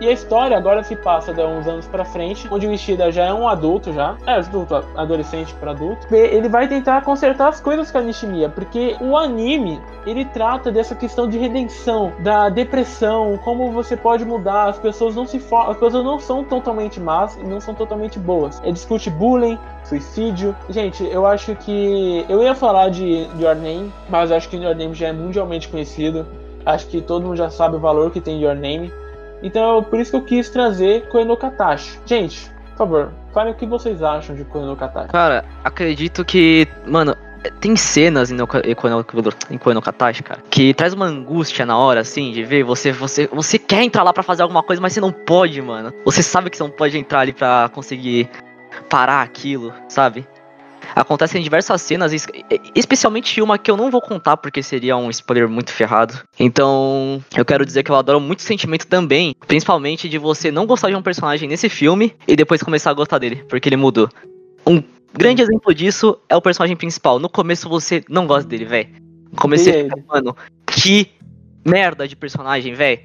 E a história agora se passa de uns anos pra frente, onde o Ishida já é um adulto já, é adulto, adolescente para adulto. Ele vai tentar consertar as coisas com a Nishimiya, porque o anime, ele trata dessa questão de redenção, da depressão, como você pode mudar, as pessoas não se as pessoas não são totalmente más e não são totalmente boas. Ele discute bullying, suicídio. Gente, eu acho que eu ia falar de Your Name, mas acho que Your Name já é mundialmente conhecido. Acho que todo mundo já sabe o valor que tem Your Name. Então, por isso que eu quis trazer Koe no Katashi. Gente, por favor, falem o que vocês acham de Koe no Katashi. Cara, acredito que, mano, tem cenas em Katashi, cara, que traz uma angústia na hora, assim, de ver você, você, você quer entrar lá para fazer alguma coisa, mas você não pode, mano. Você sabe que você não pode entrar ali pra conseguir parar aquilo, sabe? Acontecem diversas cenas, especialmente uma que eu não vou contar porque seria um spoiler muito ferrado. Então, eu quero dizer que eu adoro muito sentimento também, principalmente de você não gostar de um personagem nesse filme e depois começar a gostar dele, porque ele mudou. Um grande exemplo disso é o personagem principal. No começo você não gosta dele, velho. Comecei a ficar, mano, que merda de personagem, velho.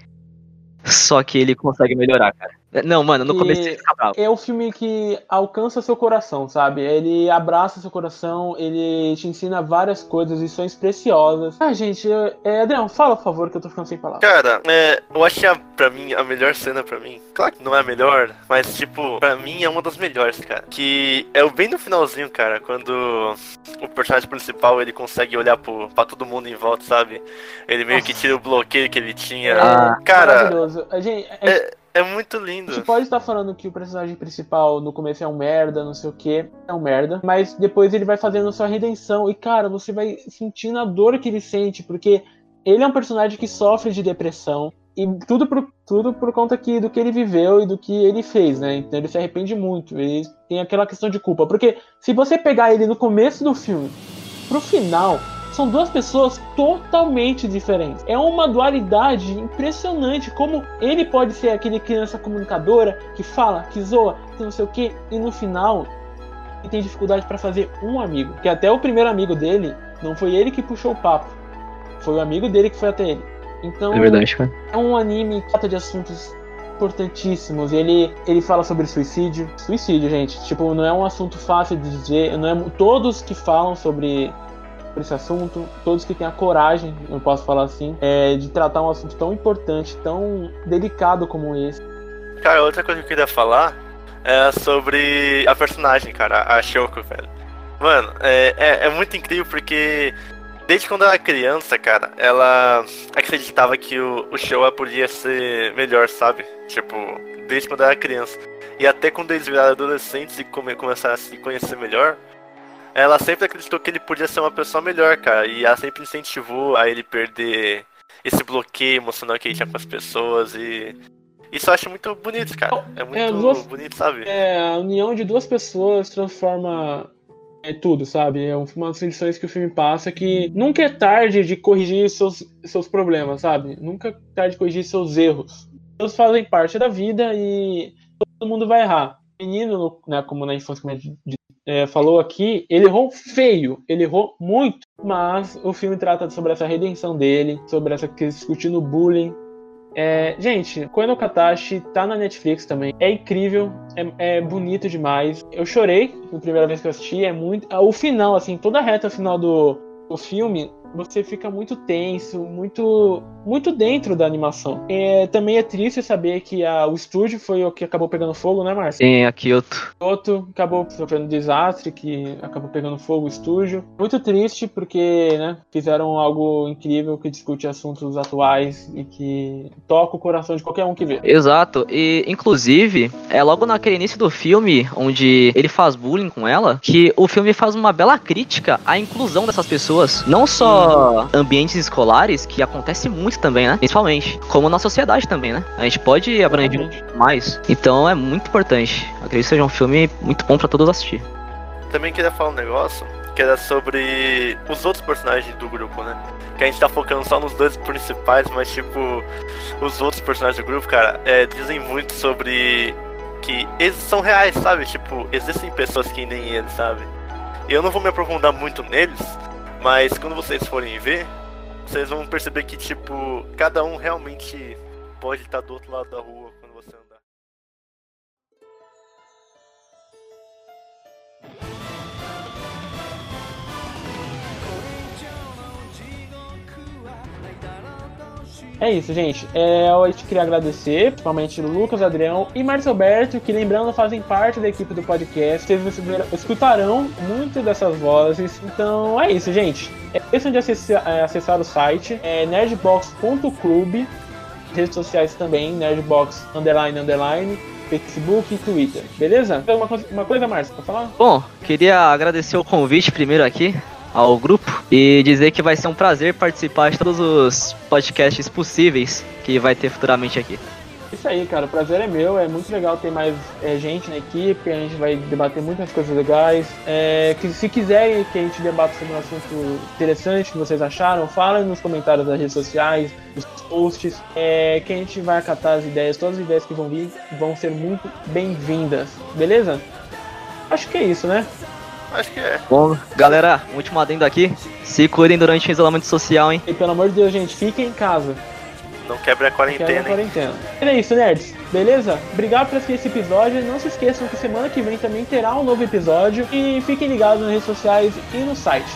Só que ele consegue melhorar, cara. Não, mano, no começo ele fica bravo. É o filme que alcança seu coração, sabe? Ele abraça seu coração, ele te ensina várias coisas, lições preciosas. Ah, gente, eu, é, Adriano, fala, por favor, que eu tô ficando sem palavras. Cara, é, eu acho que a, pra mim, a melhor cena pra mim, claro que não é a melhor, mas, tipo, pra mim é uma das melhores, cara. Que é bem no finalzinho, cara, quando o personagem principal, ele consegue olhar pro, pra todo mundo em volta, sabe? Ele meio Nossa. que tira o bloqueio que ele tinha. Ah, cara... Maravilhoso. A gente, a gente... É, é muito lindo. Gente pode estar falando que o personagem principal no começo é um merda, não sei o que, é um merda, mas depois ele vai fazendo sua redenção e, cara, você vai sentindo a dor que ele sente, porque ele é um personagem que sofre de depressão e tudo por, tudo por conta que, do que ele viveu e do que ele fez, né? Então ele se arrepende muito, ele tem aquela questão de culpa, porque se você pegar ele no começo do filme pro final, são duas pessoas totalmente diferentes. É uma dualidade impressionante como ele pode ser aquele criança comunicadora que fala, que zoa, que não sei o que, e no final ele tem dificuldade para fazer um amigo. Que até o primeiro amigo dele não foi ele que puxou o papo, foi o amigo dele que foi até ele. Então é, verdade, cara. é um anime que trata de assuntos importantíssimos. Ele, ele fala sobre suicídio. Suicídio, gente. Tipo, não é um assunto fácil de dizer. Não é todos que falam sobre por esse assunto, todos que têm a coragem, eu posso falar assim, é, de tratar um assunto tão importante, tão delicado como esse. Cara, outra coisa que eu queria falar é sobre a personagem, cara, a Shoko, velho. Mano, é, é, é muito incrível porque desde quando ela era criança, cara, ela acreditava que o, o Showa podia ser melhor, sabe? Tipo, desde quando ela era criança. E até quando eles viraram adolescentes e come, começaram a se conhecer melhor, ela sempre acreditou que ele podia ser uma pessoa melhor, cara. E ela sempre incentivou a ele perder esse bloqueio emocional que ele tinha com as pessoas. E isso eu acho muito bonito, cara. É muito é, duas, bonito, sabe? É, a união de duas pessoas transforma é tudo, sabe? É uma das lições que o filme passa que nunca é tarde de corrigir seus, seus problemas, sabe? Nunca é tarde de corrigir seus erros. Todos fazem parte da vida e todo mundo vai errar. Menino, né, como na infância, como é, falou aqui, ele errou feio, ele errou muito, mas o filme trata sobre essa redenção dele, sobre essa discutindo bullying. É, gente, Koen Katashi tá na Netflix também. É incrível, é, é, bonito demais. Eu chorei na primeira vez que eu assisti. É muito. O final, assim, toda a reta final do, do filme você fica muito tenso, muito muito dentro da animação. É, também é triste saber que a, o estúdio foi o que acabou pegando fogo, né, Márcio? Sim, a Kyoto. Kyoto acabou sofrendo um desastre, que acabou pegando fogo o estúdio. Muito triste porque, né, fizeram algo incrível que discute assuntos atuais e que toca o coração de qualquer um que vê. Exato. E, inclusive, é logo naquele início do filme, onde ele faz bullying com ela, que o filme faz uma bela crítica à inclusão dessas pessoas. Não só ambientes escolares, que acontece muito também, né? Principalmente. Como na sociedade também, né? A gente pode abranger muito mais. Então é muito importante. Acredito que seja um filme muito bom para todos assistir. Também queria falar um negócio que era sobre os outros personagens do grupo, né? Que a gente tá focando só nos dois principais, mas tipo, os outros personagens do grupo, cara, é, dizem muito sobre que eles são reais, sabe? Tipo, existem pessoas que nem eles, sabe? Eu não vou me aprofundar muito neles, mas quando vocês forem ver, vocês vão perceber que, tipo, cada um realmente pode estar do outro lado da rua É isso, gente. É, eu te queria agradecer, principalmente Lucas, Adrião e Marcos Alberto, que lembrando fazem parte da equipe do podcast. Vocês escutarão muito dessas vozes. Então é isso, gente. É questão de acessar, é, acessar o site, é nerdbox.club, redes sociais também, nerdbox underline underline. Facebook e Twitter, beleza? Uma, uma coisa, Márcio, pra falar? Bom, queria agradecer o convite primeiro aqui ao grupo e dizer que vai ser um prazer participar de todos os podcasts possíveis que vai ter futuramente aqui. Isso aí, cara, o prazer é meu, é muito legal ter mais é, gente na equipe, a gente vai debater muitas coisas legais. É, que, se quiserem que a gente debata sobre um assunto interessante que vocês acharam, falem nos comentários das redes sociais, nos posts, é, que a gente vai acatar as ideias, todas as ideias que vão vir vão ser muito bem-vindas, beleza? Acho que é isso, né? Acho que é. Bom, galera, último adendo aqui. Se cuidem durante o isolamento social, hein? E pelo amor de Deus, gente, fiquem em casa. Não quebra a quarentena, a quarentena. E é isso, nerds. Beleza? Obrigado por assistir esse episódio. Não se esqueçam que semana que vem também terá um novo episódio. E fiquem ligados nas redes sociais e no site.